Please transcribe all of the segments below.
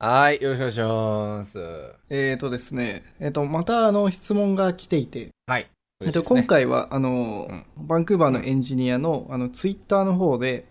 はい、よろしくお願いします。えーとですね、えーと、またあの質問が来ていて、はい。えっと、今回はあの、バンクーバーのエンジニアのあのツイッターの方で、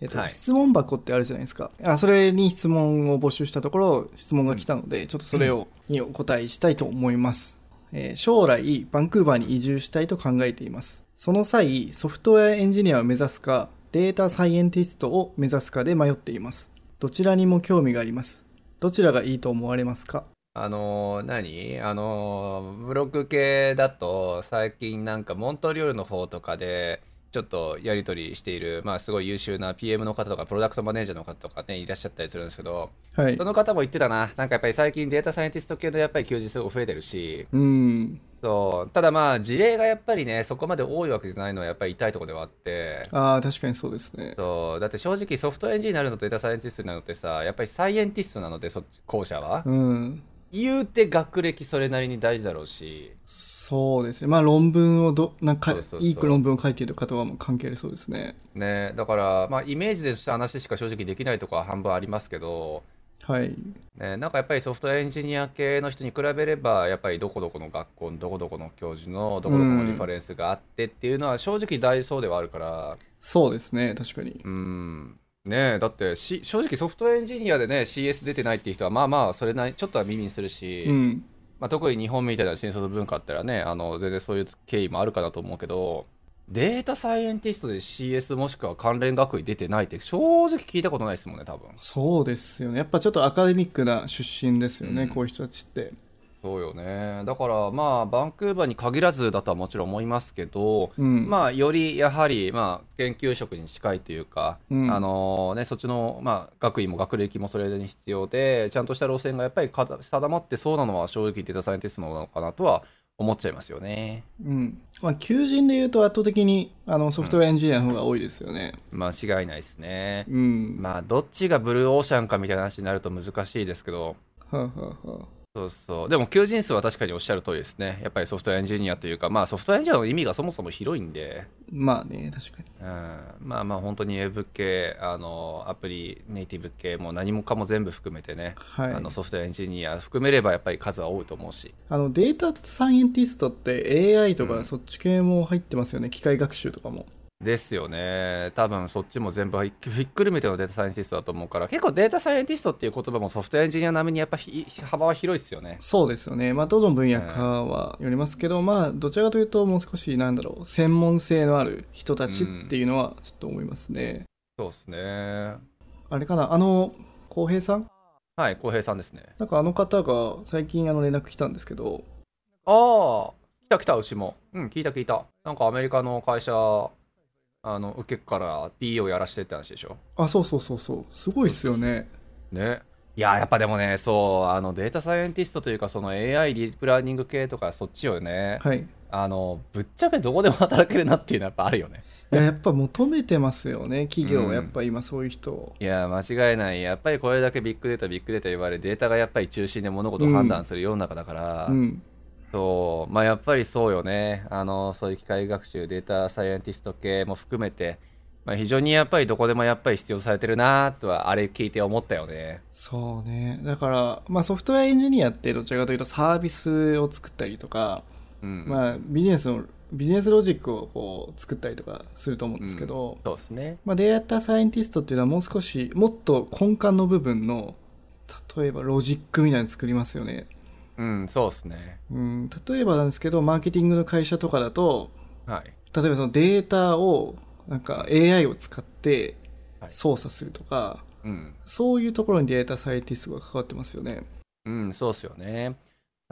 えっとはい。質問箱ってあるじゃないですか。あそれに質問を募集したところ質問が来たので、ちょっとそれを、にお答えしたいと思います、えー将来バンクーバーに移住したいと考えています。その際ソフトウェアエンジニアを目指すかデータサイエンティストを目指すかで迷っています。どちらにも興味がありますどちらがいいと思われますか？あのー、何？あのー、ブログ系だと、最近なんかモントリオールの方とかで、ちょっとやり取りしている、まあすごい優秀な PM の方とか、プロダクトマネージャーの方とかね、いらっしゃったりするんですけど、はい。その方も言ってたな。なんかやっぱり最近データサイエンティスト系のやっぱり求人すごい増えてるし、うんそう。ただまあ事例がやっぱりね、そこまで多いわけじゃないのはやっぱり痛いところではあって、ああ確かにそうですねそう。だって正直ソフトエンジニアになるのとデータサイエンティストになるのってさ、やっぱりサイエンティストなので、そ後者は。うん言うて学歴それなりに大事だろうし、そうですね。まあ論文をど、なんかいい論文を書いている方はもう関係ありそうですね。ね、だから、まあ、イメージで話しか正直できないところは半分ありますけど、はい。ね、なんかやっぱりソフトエンジニア系の人に比べれば、やっぱりどこどこの学校のどこどこの教授のどこどこのリファレンスがあってっていうのは正直大そうではあるから、そうですね。確かに。うん。ねだってし正直ソフトエンジニアでね CS 出てないっていう人はまあまあそれなりちょっとは耳にするし、うん。まあ、特に日本みたいな新卒文化あったらねあの全然そういう経緯もあるかなと思うけどデータサイエンティストで CS もしくは関連学位出てないって正直聞いたことないですもんね多分そうですよね。やっぱちょっとアカデミックな出身ですよね。うんこういう人たちって。そうよねだからまあバンクーバーに限らずだとはもちろん思いますけど、うん。まあよりやはりまあ研究職に近いというか、うんあのねそっちのまあ学位も学歴もそれに必要でちゃんとした路線がやっぱりか定まってそうなのは正直データサイエンティストなのかなとは思っちゃいますよねうん。まあ求人で言うと圧倒的にあのソフトウェアエンジニアの方が多いですよね。間違いないですねうん。まあどっちがブルーオーシャンかみたいな話になると難しいですけどはあ、はあはあ、そうそうでも求人数は確かにおっしゃる通りですねやっぱりソフトウェアエンジニアというかまあソフトウェアエンジニアの意味がそもそも広いんでまあね、確かに。うんまあまあ本当にウェブ系あのアプリネイティブ系も何もかも全部含めてね、はい。あのソフトウェアエンジニア含めればやっぱり数は多いと思うしあのデータサイエンティストって AI とうんかそっち系も入ってますよね。機械学習とかも。ですよね。多分そっちも全部ひひっくるめてのデータサイエンティストだと思うから結構データサイエンティストっていう言葉もソフトエンジニア並みにやっぱひ幅は広いですよね。そうですよね。まあ、どの分野かはよりますけど、まあ、どちらかというと、もう少し、なんだろう、専門性のある人たちっていうのは、ちょっと思いますね。そうですね。あれかな、あの、浩平さん？はい浩平さんですね。なんかあの方が最近あの連絡来たんですけど、ああ来た来たうちも。うん聞いた聞いた。なんかアメリカの会社あの受けから PE をやらしてって話でしょ？あ、そうそうそうそう、すごいっすよね。ね。いや、やっぱでもね、そう、あの、データサイエンティストというか、その AI ディープラーニング系とか、そっちをね、はい。あの、ぶっちゃけどこでも働けるなっていうのはやっぱあるよね。いや、やっぱ求めてますよね、企業は。うんやっぱ今そういう人を。いや、間違いない。やっぱりこれだけビッグデータ、ビッグデータ言われ、データがやっぱり中心で物事を判断する世の中だから、うん。そう、まあやっぱりそうよね。あの、そういう機械学習、データサイエンティスト系も含めて、まあ非常にやっぱりどこでもやっぱり必要とされてるなとは、あれ聞いて思ったよね。そうね。だから、まあソフトウェアエンジニアってどちらかというとサービスを作ったりとか、うん。まあビジネスの、ビジネスロジックをこう作ったりとかすると思うんですけど、そうですね。まあ、データサイエンティストっていうのはもう少しもっと根幹の部分の例えばロジックみたいなの作りますよね、うん、そうですね。うん、例えばなんですけどマーケティングの会社とかだとはい。例えばそのデータをなんか AI を使ってはい操作するとか、うん。そういうところにデータサイエンティストが関わってますよねうん、そうっすよね。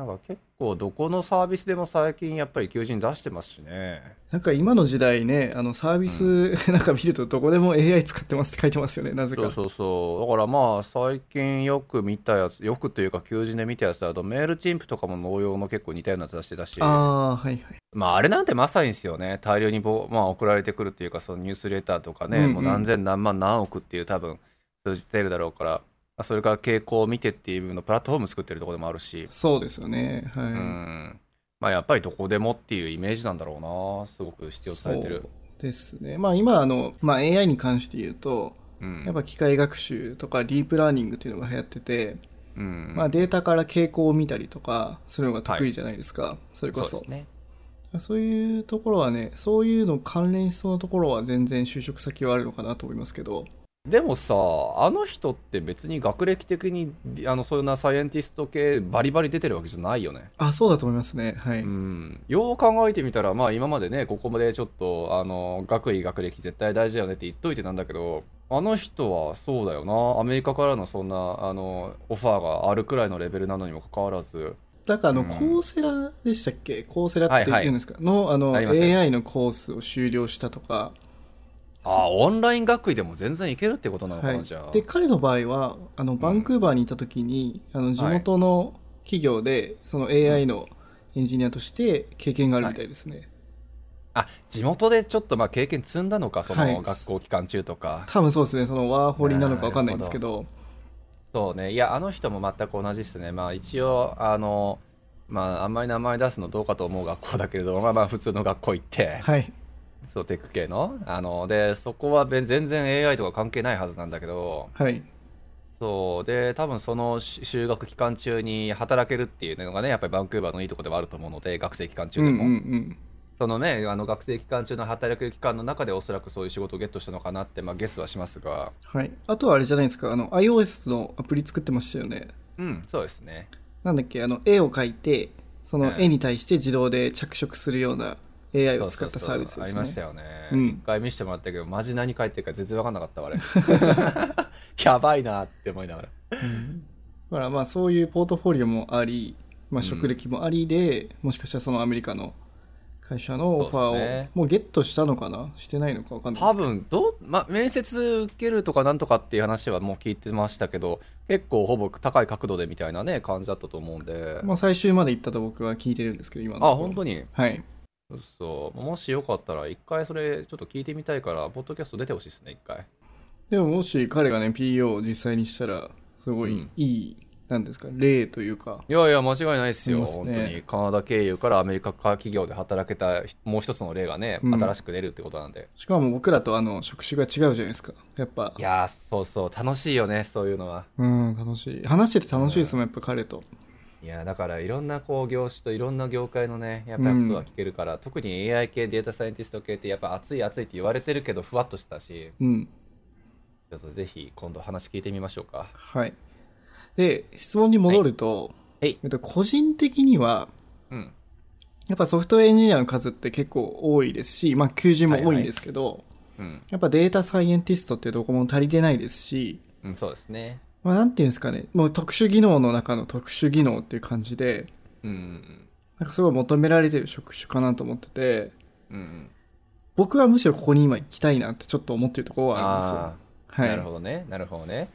なんか結構どこのサービスでも最近やっぱり求人出してますしね。なんか今の時代ね、あのサービスなんか見るとどこでも AI 使ってますって書いてますよね、なぜか。そうそうそう。だからまあ最近よく見たやつ、よくというか求人で見たやつだとメールチンプとかも農用の結構似たようなやつ出してたし。ああ、はいはい。まああれなんてまさにですよね。大量にぼ、まあ、送られてくるっていうか、そのニュースレターとかね、うんうんもう何千何万何億っていう多分数字出るだろうから、まあそれから傾向を見てっていう部分のプラットフォーム作ってるところでもあるし、そうですよね。はい。うん。まあやっぱりどこでもっていうイメージなんだろうな。すごく必要とされてる。そうですね。まあ今あの、まあ AI に関して言うと、うん。やっぱ機械学習とかディープラーニングっていうのが流行ってて、うん。まあデータから傾向を見たりとかするのが得意じゃないですか。それこそそうですね。そういうところはね、そういうの関連しそうなところは全然就職先はあるのかなと思いますけど。でもさ、あの人って別に学歴的に、あの、そういうなサイエンティスト系バリバリ出てるわけじゃないよね。あ、そうだと思いますね。はい。うん。よう考えてみたら、まあ今までね、ここまでちょっと、あの、学位、学歴絶対大事だよねって言っといてなんだけど、あの人はそうだよな。アメリカからのそんな、あの、オファーがあるくらいのレベルなのにもかかわらず、だからあの、うんコーセラでしたっけ？コーセラって言うんですか、の、あの、ありますね AI のコースを修了したとか、ああ、オンライン学位でも全然いけるってことなのかな、はいじゃあ。。で、彼の場合は、あの、バンクーバーにいた時に、あの、地元の企業で、その AI のエンジニアとして経験があるみたいですね。あ、地元でちょっとまあ経験積んだのか、そはいの学校期間中とか。多分そうですね、そのワーホリなのかわかんないんですけど、そうね、いや、あの人も全く同じですね。まあ一応、あの、まああんまり名前出すのどうかと思う学校だけれど、まあまあ普通の学校行って、はい。そう、テック系の？あの、で、そこはべ全然 AI とか関係ないはずなんだけど、はい。そう、で、多分そのし修学期間中に働けるっていうのがね、やっぱりバンクーバーのいいところではあると思うので、学生期間中でも。うんうんうん。そのね、あの学生期間中の働く期間の中でおそらくそういう仕事をゲットしたのかなって、まあゲスはしますが、はい。あとはあれじゃないですか、あの、iOS のアプリ作ってましたよね。うん、そうですね。なんだっけ、あの、絵を描いて、その絵に対して自動で着色するような AI を使ったサービスですね。ありましたよね。うん一回見せてもらったけど、マジ何書いてるか全然分かんなかったわ、あれ。やばいなって思いながら。うんだからまあそういうポートフォリオもあり、まあ、職歴もありで、もしかしたらそのアメリカの会社のオファーねをもうゲットしたのかな？してないのかわかんないで多すけど。分どう、ま、面接受けるとかなんとかっていう話はもう聞いてましたけど、結構ほぼ高い角度でみたいなね、感じだったと思うんで。まあ最終まで行ったと僕は聞いてるんですけど、今のあ、本当に？はい。そう。もしよかったら、一回それちょっと聞いてみたいから、ポッドキャスト出てほしいですね、一回。でももし彼がね、PO を実際にしたら、すごいうんいい、なんですか、例というか、いやいや、間違いないですよ、すね本当に。カナダ経由からアメリカ企業で働けたもう一つの例がね、うん新しく出るってことなんで。しかも僕らとあの職種が違うじゃないですか。やっぱい、やー、そうそう、楽しいよね、そういうのは。うん、楽しい。話してて楽しいですもん、やっぱ彼と。いやだからいろんなこう業種といろんな業界のねやっぱりことが聞けるから、特に AI 系データサイエンティスト系ってやっぱ熱い熱いって言われてるけどふわっとしたし。うん。ちょっとぜひ今度話聞いてみましょうか。はい。で、質問に戻ると、はい。えっと、個人的には、うん。やっぱソフトウェアエンジニアの数って結構多いですし、まあ、求人も多いんですけど、うん、やっぱデータサイエンティストってどこも足りてないですし、うん、そうですねまあ、なんていうんですかね、もう特殊技能の中の特殊技能っていう感じで、うんうんなんかすごい求められてる職種かなと思ってて、うんうん僕はむしろここに今行きたいなってちょっと思ってるところはあるんですはい。なるほどね。なるほどね。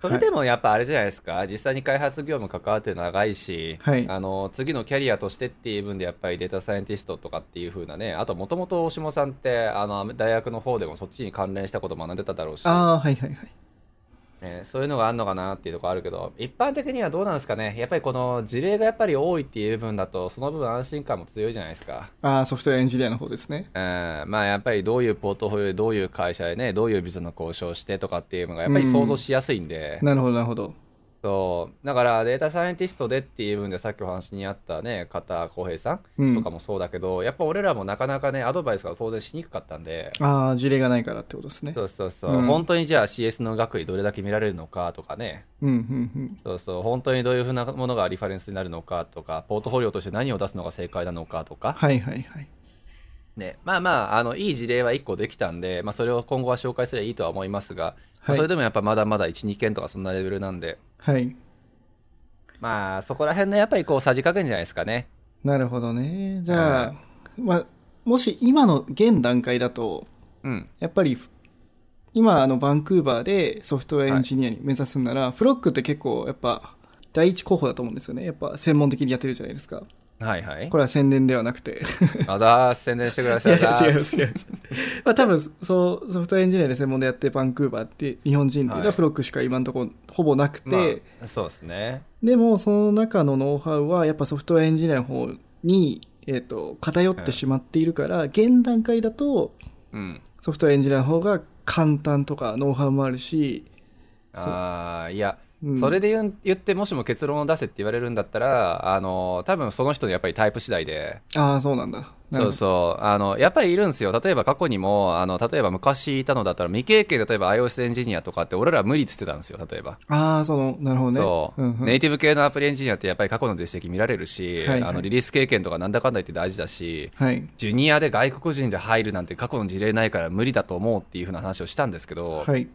それでもやっぱあれじゃないですか、実際に開発業務関わって長いし、はい。あの次のキャリアとしてっていう分でやっぱりデータサイエンティストとかっていう風なねあともともと大下さんってあの大学の方でもそっちに関連したこと学んでただろうし、ああ、はいはいはい。ね、そういうのがあるのかなっていうところあるけど一般的にはどうなんですかね？やっぱりこの事例がやっぱり多いっていう部分だとその分安心感も強いじゃないですか。ああ、ソフトウェアエンジニアの方ですね。うん、まあやっぱりどういうポートフォリオでどういう会社でねどういうビザの交渉してとかっていうのがやっぱり想像しやすいんで、なるほど、なるほど。そう。だからデータサイエンティストでっていう分でさっきお話にあったね片浩平さうん。んとかもそうだけど、やっぱ俺らもなかなかねアドバイスが当然しにくかったんで。ああ、事例がないからってことですね。そうそうそう、うん。本当にじゃあ CS の学位どれだけ見られるのかとかね。うん、うん、うん。そうそう。本当にどういうふうなものがリファレンスになるのかとかポートフォリオとして何を出すのが正解なのかとか、はいはいはい。ね、まあまああのいい事例は1個できたんで、まあ、それを今後は紹介すればいいとは思いますが、まあはい。それでもやっぱまだまだ12件とかそんなレベルなんではい。まあそこら辺のやっぱりこうさじ加減じゃないですかねなるほどね。じゃあ、まあ、もし今の現段階だと、うんやっぱり、今、あの、バンクーバーでソフトウェアエンジニアに目指すんなら、フロックって結構、やっぱ、第一候補だと思うんですよね。やっぱ、専門的にやってるじゃないですか。はいはい。これは宣伝ではなくて。あざーす。宣伝してください。違います。す 違います。まあ多分そうソフトウェアエンジニアで専門でやってバンクーバーって日本人っていうのははい。フロックしか今のところほぼなくて、まあ、そうですね。でもその中のノウハウはやっぱソフトウェアエンジニアの方に、えー、と偏ってしまっているから、現段階だとうん。ソフトウェアエンジニアの方が簡単とかノウハウもあるし、ああいやうん。それで言う言ってもしも結論を出せって言われるんだったらあの多分その人のやっぱりタイプ次第で。ああそうなんだ。そうそう。あのやっぱりいるんですよ。例えば過去にもあの例えば昔いたのだったら未経験例えば iOS エンジニアとかって俺ら無理っつってたんですよ例えば。ああそのなるほどね。そう、んうん。ネイティブ系のアプリエンジニアってやっぱり過去の実績見られるし、はいはい。あのリリース経験とかなんだかんだ言って大事だしはい。ジュニアで外国人で入るなんて過去の事例ないから無理だと思うっていうふうな話をしたんですけど、はい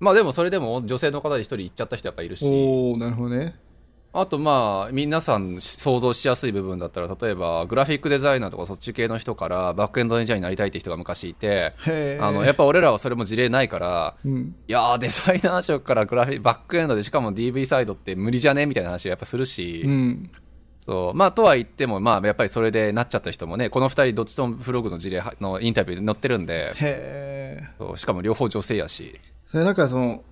まあでもそれでも女性の方で一人行っちゃった人やっぱいるし。おおなるほどね。あとまあ皆さん想像しやすい部分だったら例えばグラフィックデザイナーとかそっち系の人からバックエンドエンジニアになりたいって人が昔いてあのやっぱ俺らはそれも事例ないからうん。いやーデザイナー職からグラフィックバックエンドでしかも DV サイドって無理じゃねみたいな話をやっぱするし、うん。そう。まあとは言ってもまあやっぱりそれでなっちゃった人もねこの2人どっちともフログの事例のインタビューで載ってるんで。へえそう。しかも両方女性やしそれだからその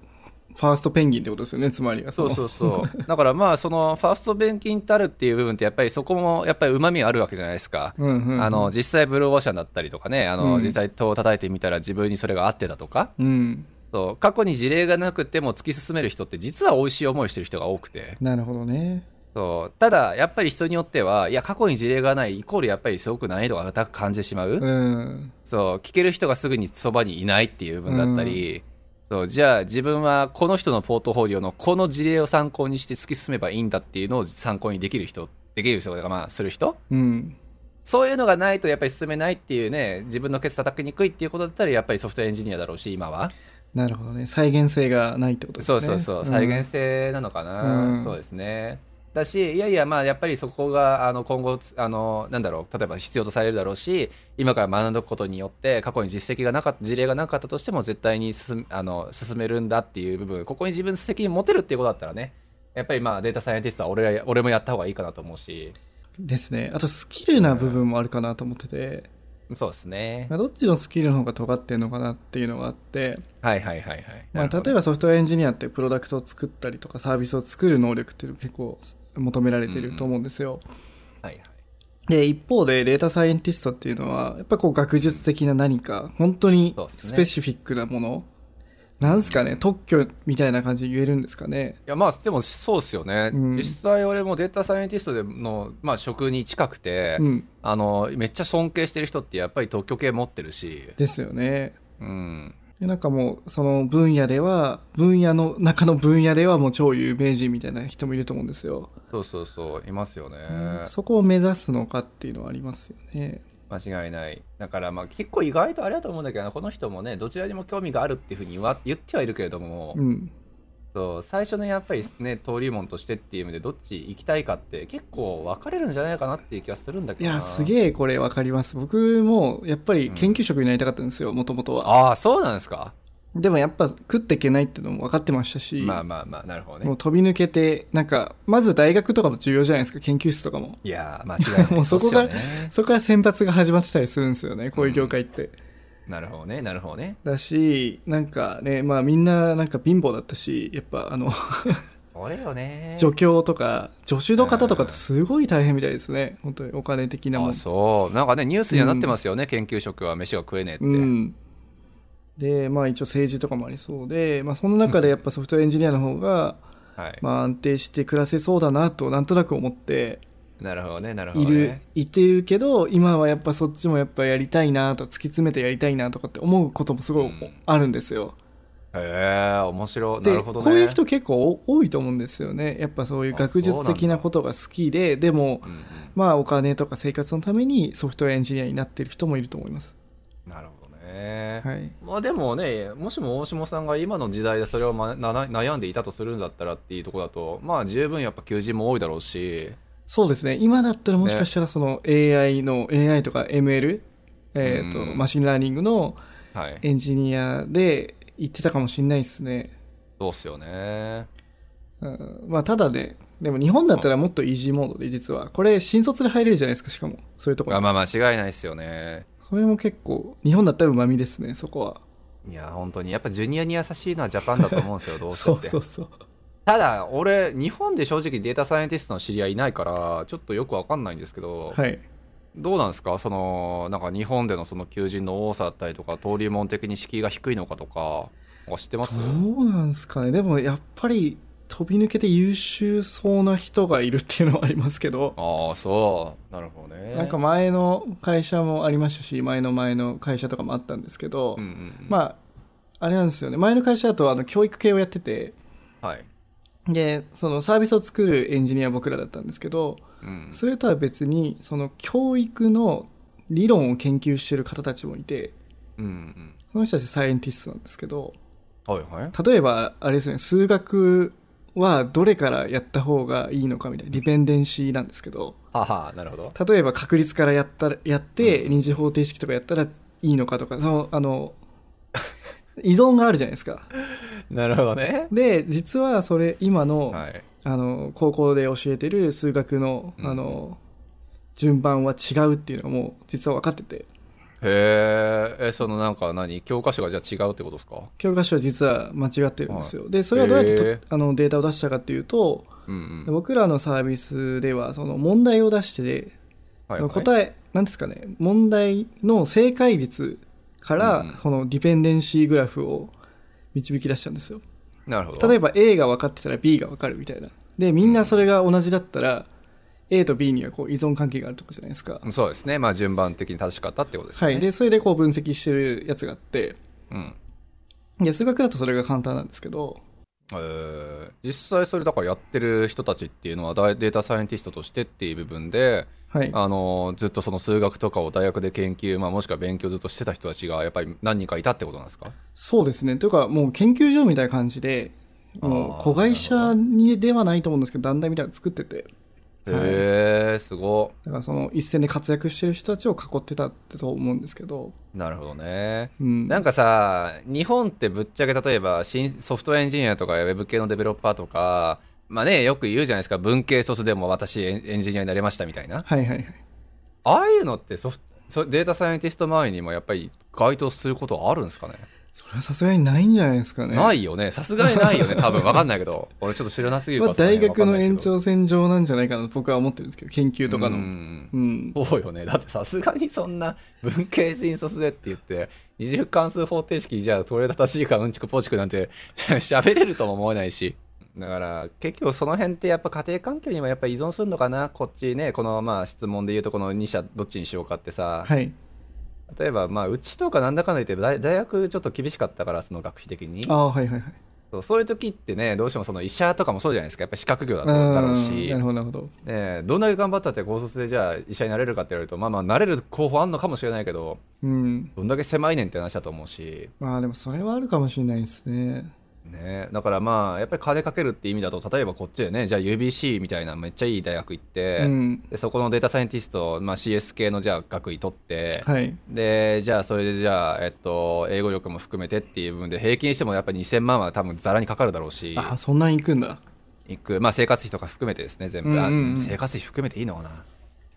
ファーストペンギンってことですよねつまりは。そうのそうそう。だからまあそのファーストベンキンたるっていう部分ってやっぱりそこもやっぱりうまみあるわけじゃないですか、うんうんうん。あの実際ブルーオーシャンだったりとかねあの、うん。実際戸を叩いてみたら自分にそれが合ってたとか。うん。そう。過去に事例がなくても突き進める人って実は美味しい思いしてる人が多くて。なるほどね。そう。ただやっぱり人によってはいや過去に事例がないイコールやっぱりすごく難易度が高く感じてしまう、うん。そう。聞ける人がすぐにそばにいないっていう部分だったり、そうじゃあ自分はこの人のポートフォリオのこの事例を参考にして突き進めばいいんだっていうのを参考にできる人できる人とかまあする人。うん。そういうのがないとやっぱり進めないっていうね自分のケツ叩きにくいっていうことだったらやっぱりソフトエンジニアだろうし今は。なるほどね。再現性がないってことですね。そうそうそう、ん。再現性なのかな、うん。そうですねだしいやいやまあやっぱりそこがあの今後あのなんだろう例えば必要とされるだろうし今から学んどくことによって過去に実績がなかった事例がなかったとしても絶対に進あの進めるんだっていう部分ここに自分の責任持てるっていうことだったらねやっぱりまあデータサイエンティストは俺ら俺もやった方がいいかなと思うし。ですね。あとスキルな部分もあるかなと思ってて、そうですね。まあどっちのスキルの方が尖ってるのかなっていうのがあって、はいはいはいはい。まあ、例えばソフトウェアエンジニアってプロダクトを作ったりとかサービスを作る能力っていうの結構求められてると思うんですよ、はいはい。で一方でデータサイエンティストっていうのはやっぱこう学術的な何か本当にスペシフィックなもの、なんすかね特許みたいな感じで言えるんですかね。いやまあでもそうですよね、うん。実際俺もデータサイエンティストでの、まあ、職に近くて、うん。あのめっちゃ尊敬してる人ってやっぱり特許系持ってるし、ですよね。うん、でなんかもうその分野では分野の中の分野ではもう超有名人みたいな人もいると思うんですよ、そうそうそういますよね、そこを目指すのかっていうのはありますよね。間違いない。だからまあ結構意外とあれだと思うんだけどな。この人もねどちらにも興味があるっていうふうに言ってはいるけれども、うんそう最初のやっぱりね登竜門としてっていう意味でどっち行きたいかって結構分かれるんじゃないかなっていう気がするんだけどな。いやすげえこれわかります。僕もやっぱり研究職になりたかったんですよもともとは。ああそうなんですか？でもやっぱ食っていけないっていうのも分かってましたし、まあまあまあなるほどね。もう飛び抜けてなんかまず大学とかも重要じゃないですか研究室とかも。いやー間違いない もうそこがうっすよねそこから選抜が始まってたりするんですよねこういう業界って、なるほどねなるほどね。だしなんかねまあみんななんか貧乏だったしやっぱあのそれよね。助教とか助手の方とかってすごい大変みたいですね。本当にお金的なもんあそう。なんかねニュースにはなってますよね、研究職は飯が食えねえって、うん。でまあ一応政治とかもありそうで、まあ、その中でやっぱソフトエンジニアの方が、はい、まあ、安定して暮らせそうだなとなんとなく思ってなるほどねなるほいる、どね。いてるけど今はやっぱそっちもやっぱやりたいなと突き詰めてやりたいなとかって思うこともすごいうん。あるんですよ、へえ面白い。なでるほどね。こういう人結構多いと思うんですよね。やっぱそういう学術的なことが好きででもうんうん。まあお金とか生活のためにソフトウェアエンジニアになってる人もいると思います。なるほどね。ね。はい。まあでもね、もしも大下さんが今の時代でそれを、ま、なな悩んでいたとするんだったらっていうところだと、まあ十分やっぱ求人も多いだろうし、そうですね。今だったらもしかしたらその AI の、AI とか ML、えっ、と、うんマシンラーニングのはい。エンジニアで行ってたかもしれないですね。そうっすよね。うん、まあただね、でも日本だったらもっとイージーモードで実は、これ新卒で入れるじゃないですか、しかも。そういうところ。あまあ間違いないっすよね。それも結構、日本だったら旨味ですね、そこは。いや、本当に。やっぱジュニアに優しいのはジャパンだと思うんですよ、どうせそうって。そうそう。ただ、俺、日本で正直データサイエンティストの知り合いいないから、ちょっとよくわかんないんですけど、はい。どうなんですか？その、なんか日本でのその求人の多さだったりとか、登竜門的に敷居が低いのかとか、知ってます？どうなんですかね？でもやっぱり飛び抜けて優秀そうな人がいるっていうのはありますけど、ああ、そう。なるほどね。なんか前の会社もありましたし、前の前の会社とかもあったんですけど、うんうんうん、まあ、あれなんですよね。前の会社だとあの教育系をやってて、はい。で、そのサービスを作るエンジニア僕らだったんですけど、うん。それとは別に、その教育の理論を研究してる方たちもいて、うんうん。その人たちサイエンティストなんですけど、はいはい。例えば、あれですね、数学はどれからやった方がいいのかみたいな、ディペンデンシーなんですけど、はは、なるほど。例えば確率からやったら、やって、うん二次方程式とかやったらいいのかとか、その、あの、依存があるじゃないですか。なるほどね。で、実はそれ、今の、はい。あの、高校で教えてる数学の、うんあの、順番は違うっていうのがもう実は分かってて、へえ、え、そのなんか何？教科書がじゃあ違うってことですか？教科書は実は間違ってるんですよ。で、それはどうやってあのデータを出したかっていうと、うんうん。僕らのサービスでは、その問題を出して、はいはい、答え、なんですかね、問題の正解率から、うんこのディペンデンシーグラフを導き出したんですよ。なるほど。例えば A が分かってたら B が分かるみたいな。で、みんなそれが同じだったら、A と B にはこう依存関係があるとかじゃないですか。そうですね。まあ順番的に正しかったってことですね。はい。で、それでこう分析してるやつがあって、うん。で、数学だとそれが簡単なんですけど、えー実際それだからやってる人たちっていうのはデータサイエンティストとしてっていう部分で、はい。あのずっとその数学とかを大学で研究、まあ、もしくは勉強ずっとしてた人たちがやっぱり何人かいたってことなんですか？そうですね。というか、もう研究所みたいな感じで、もう子会社にではないと思うんですけど、団体みたいなの作ってて、へえすごだからその一線で活躍してる人たちを囲ってたってと思うんですけど、なるほどねうん。なんかさ日本ってぶっちゃけ例えば新ソフトウェアエンジニアとかウェブ系のデベロッパーとかまあねよく言うじゃないですか文系卒でも私エンジニアになれましたみたいなはいはいはい。ああいうのってソフトデータサイエンティスト周りにもやっぱり該当することはあるんですかね？それはさすがにないんじゃないですかね。ないよねさすがにないよね 多分わかんないけど俺ちょっと知らなすぎるまあ、大学の延長長線上なんじゃないかなと僕は思ってるんですけど、研究とかの。うん。そうよね。だってさすがにそんな文系新卒でって言って、二次関数方程式じゃあどれ正しいかうんちくぽちくなんて 喋れるとも思えないし。だから結局その辺ってやっぱ家庭環境にもやっぱ依存するのかなこっちねこのまあ質問で言うとこの2社どっちにしようかってさ、はい。例えばまあうちとかなんだかんだ言って大大学ちょっと厳しかったからその学費的にああ、はいはいはい。そうそういう時ってねどうしてもその医者とかもそうじゃないですかやっぱ資格業だだろうーしんなるほどなるほど。ねえどんだけ頑張ったって高卒でじゃあ医者になれるかって言われるとまあまあなれる候補あんのかもしれないけどうん。どんだけ狭いねんって話だと思うし、まあでもそれはあるかもしれないですね。ねえ、だからまあやっぱり金かけるって意味だと例えばこっちでねじゃあ UBC みたいなめっちゃいい大学行って、うん。でそこのデータサイエンティスト、まあ、CS 系のじゃあ学位取って、はい。でじゃあそれでじゃあ、えっと、英語力も含めてっていう部分で平均してもやっぱり2000万は多分ざらにかかるだろうしああ、そんなん行くんだ。行く、まあ、生活費とか含めてですね全部、あうんうんうん生活費含めていいのかな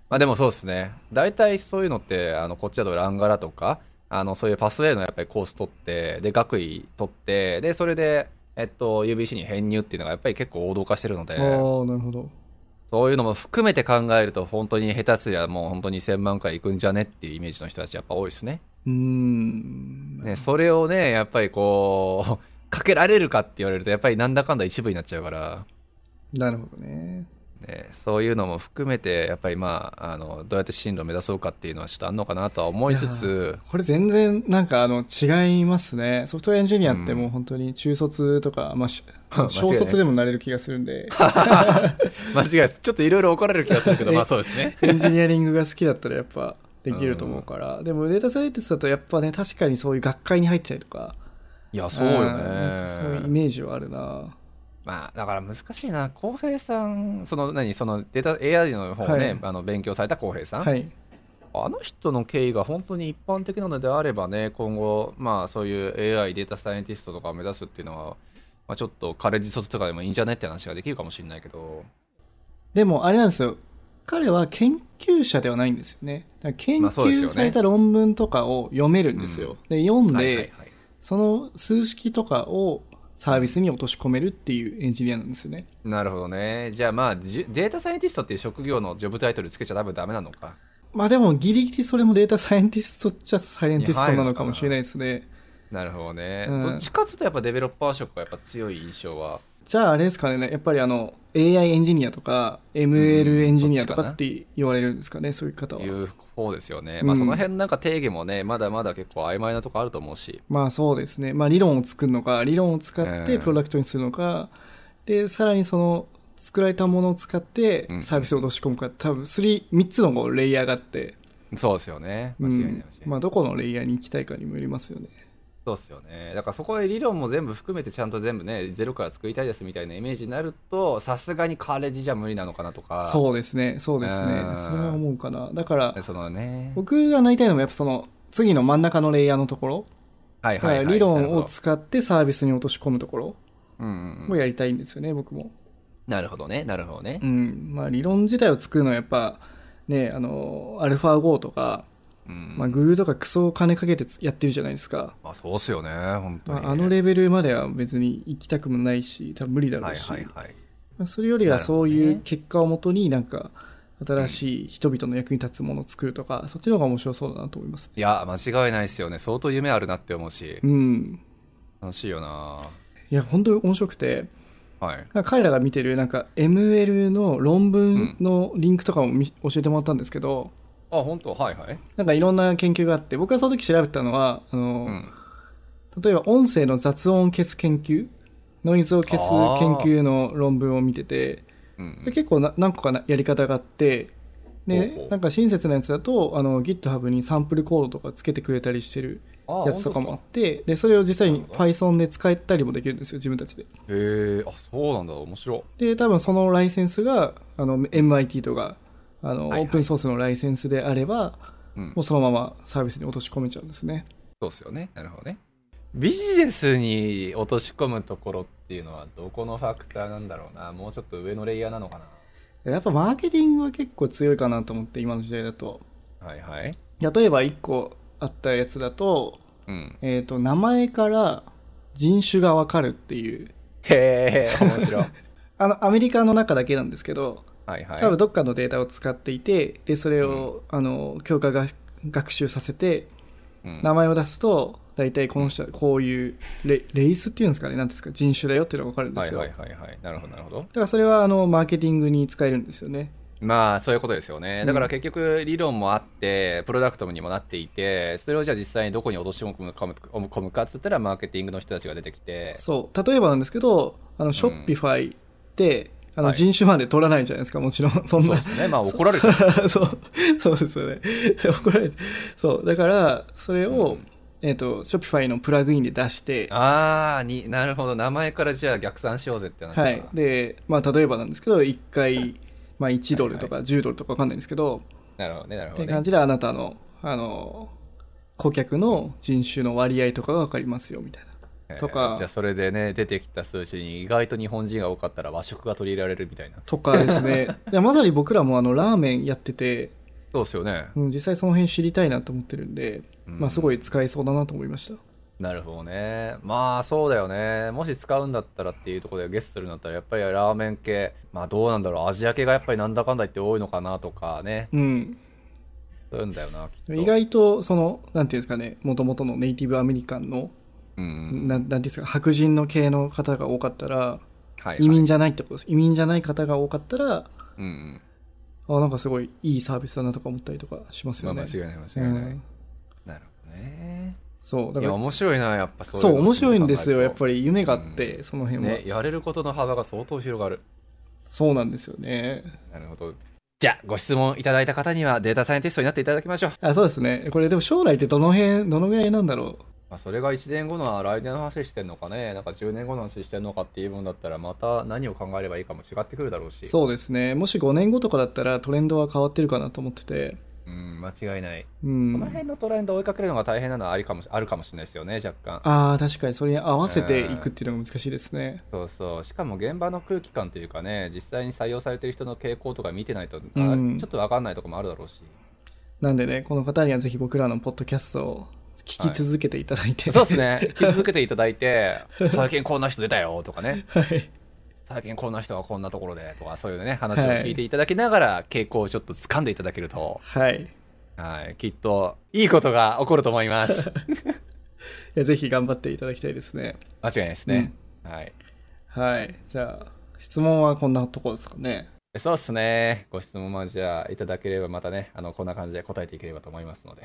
まあでもそうですね大体そういうのってあのこっちだとランガラとかあのそういうパスウェイのやっぱりコース取ってで学位取ってでそれで、えっと、UBC に編入っていうのがやっぱり結構王道化してるのでああ、なるほど。そういうのも含めて考えると本当に下手すりゃもう本当に1000万くらいいくんじゃねっていうイメージの人たちやっぱ多いですねうーん。ねそれをねやっぱりこうかけられるかって言われるとやっぱりなんだかんだ一部になっちゃうからなるほどね。ね、そういうのも含めてやっぱりまああのどうやって進路を目指そうかっていうのはちょっとあんのかなとは思いつつこれ全然なんかあの違いますね。ソフトウェアエンジニアってもう本当に中卒とか、まあし 間違いない。小卒でもなれる気がするんで、間違いですちょっといろいろ怒られる気がするけど まあそうですね。エンジニアリングが好きだったらやっぱできると思うから、でもデータサイエンティストだとやっぱね確かにそういう学会に入ってたりとか。いやそうよんなんかそういうイねメージはあるなまあだから難しいな。浩平さんその何？そのデータ AI の方をね、はい。あの勉強された浩平さん、はい。あの人の経緯が本当に一般的なのであればね、今後、まあそういう AI データサイエンティストとかを目指すっていうのは、まあ、ちょっとカレッジ卒とかでもいいんじゃねって話ができるかもしれないけど、でもあれなんですよ。彼は研究者ではないんですよね。研究された論文とかを読めるんですよ、で読んで、はいはいはい。その数式とかをサービスに落とし込めるっていうエンジニアなんですよねなるほどね。じゃあまあ、データサイエンティストっていう職業のジョブタイトルつけちゃ多分ダメなのか？まあでもギリギリそれもデータサイエンティストっちゃサイエンティストなのかもしれないですねなるほどね。うんどっちかっていうとやっぱデベロッパー職がやっぱ強い印象は。じゃああれですかねやっぱりあの AI エンジニアとか ML エンジニアとかって言われるんですかねそういう方はいう方ですよね。うんまあその辺なんか定義もね、まだまだ結構曖昧なとこあると思うし。まあそうですね。まあ理論を作るのか、理論を使ってうんプロダクトにするのか、で、さらにその作られたものを使ってうんサービスを落とし込むか、多分3、三つのレイヤーがあって、そうですよね。う間違いない間違いん。まあどこのレイヤーに行きたいかにもよりますよね。そうっすよね。だからそこへ理論も全部含めてちゃんと全部ね、ゼロから作りたいですみたいなイメージになると、さすがにカレッジじゃ無理なのかなとか。そうですね、そうですねうん。それは思うかな。だから、そのね。僕がなりたいのもやっぱその次の真ん中のレイヤーのところ、はいはい、はい。理論を使ってサービスに落とし込むところうんうんうんをやりたいんですよね、僕も。なるほどね。なるほどねう。ん。まあ理論自体を作るのはやっぱ、ね、あの、アルファ5とか、うん。まあ、グーとかクソ金かけてやってるじゃないですか。あ、そうっすよね。本当に、まあ、あのレベルまでは別に行きたくもないし、多分無理だろはいうし、はいはい。まあそれよりはそういう結果をもとになんか、新しい人々の役に立つものを作るとか、そっちの方が面白そうだなと思います。いや、間違いないですよね。相当夢あるなって思うしう、ん。楽しいよないや、本当に面白くて、はい。彼らが見てるなんか ML の論文のリンクとかもみ教えてもらったんですけど、あ、本当？はいはい。なんかいろんな研究があって、僕がその時調べたのは、あの、うん。例えば音声の雑音を消す研究ノイズを消す研究の論文を見ててうんで結構な何個かなやり方があってでなんか親切なやつだとあの GitHub にサンプルコードとかつけてくれたりしてるあやつとかもあっ本てでそれを実際に Python で使えたりもできるんですよ自分たちでへえ、あ、そうなんだ。面白い。で多分そのライセンスがあの MIT とかあの、はいはいオープンソースのライセンスであればうんもうそのままサービスに落とし込めちゃうんですねそうっすよね。なるほどね。ビジネスに落とし込むところっていうのはどこのファクターなんだろうな。もうちょっと上のレイヤーなのかやっぱマーケティングは結構強いかなと思って今の時代だとな。はいはい。例えば1個あったやつだと,、うん。えー、と名前から人種がわかるっていうへえ、面白い。あのアメリカの中だけなんですけどはいはい。多分どっかのデータを使っていてでそれを、あの強化が学習させてうん。名前を出すと大体この人はこういうレレイスっていうんですかね？なんていうんですか？人種だよっていうのが分かるんですよ、はいはいはいはい。なるほどなるほど。だからそれはあのマーケティングに使えるんですよね。まあそういうことですよね。うん。だから結局理論もあって、プロダクトにもなっていて、それをじゃあ実際にどこに落とし込むか込むかっつったらマーケティングの人たちが出てきて、そう。例えばなんですけどあのショッピファイって、あのはい人種まで取らないじゃないですかもちろんそんなそうですね。まあ怒られちゃう。そう、そうですよね。怒られちゃうそう、だから、それを、うんえっ、と、Shopify のプラグインで出して、ああ、になるほど。名前からじゃあ逆算しようぜって話はい。で、まあ、例えばなんですけど、1回、まあ、1ドルとか10ドルとかわかんないんですけど、なるほどね、なるほどね。って感じであなたの、あの、顧客の人種の割合とかがわかりますよ、みたいな。えーとかじゃあそれでね、出てきた数字に意外と日本人が多かったら和食が取り入れられるみたいな。とかですね。いやまさに僕らもあの、ラーメンやってて、そうですよね。うん、実際その辺知りたいなと思ってるんで、うんまあ、すごい使えそうだなと思いました。なるほどね。まあそうだよね。もし使うんだったらっていうところでゲストするんだったらやっぱりラーメン系、まあどうなんだろう。アジア系がやっぱりなんだかんだ言って多いのかなとかね。うん。そういうんだよな、きっと。意外と、その、なんていうんですかね、もともとのネイティブアメリカンの、うん。なんなんていうんですか、白人の系の方が多かったら、はい、はい。移民じゃないってことです。移民じゃない方が多かったら、うんあなんかすごいいいサービスだなとか思ったりとかしますうん。まあよね。間違いない間違いない。うんなるほどね。そう、だいや、から、面白いな、やっぱそうそう、面白いんですよ。やっぱり。り夢があって、その辺は、ね、やれることの幅が相当広がる。そうなんですよね。なるほど。じゃあ、ご質問いただいた方にはデータサイエンティストになっていただきましょう。あ、そうですね。これでも将来ってどの辺、どのぐらいなんだろまあ、それが1年後の来年の話してんのかね、なんか10年後の話してんのかっていうもんだったら、また何を考えればいいかも違ってくるだろうし。う。そうですね。もし5年後とかだったらトレンドは変わってるかなと思ってて。うん、間違いない。うこのん。辺のトレンドを追いかけるのが大変なのはありかもしあるかもしれないですよね、若干。ああ、確かにそれに合わせていくっていうのが難しいですね。そうそう。しかも現場の空気感というかね、実際に採用されてる人の傾向とか見てないと、あうんちょっとわかんないとこもあるだろうし。なんでね、この方にはぜひ僕らのポッドキャストを聞き続けていただいて。そうですね。聞き続けていただいて、最近こんな人出たよとかね。はい。最近こんな人がこんなところでとか、そういうね、話を聞いていただきながら、傾向をちょっと掴んでいただけると、はい。いはい、きっと、いいことが起こると思います。や、ぜひ頑張っていただきたいですね。間違いないですね。はい。はい。じゃあ、質問はこんなところですかね。そうですね。ご質問もじゃあいただければまたね、あの、こんな感じで答えていければと思いますので。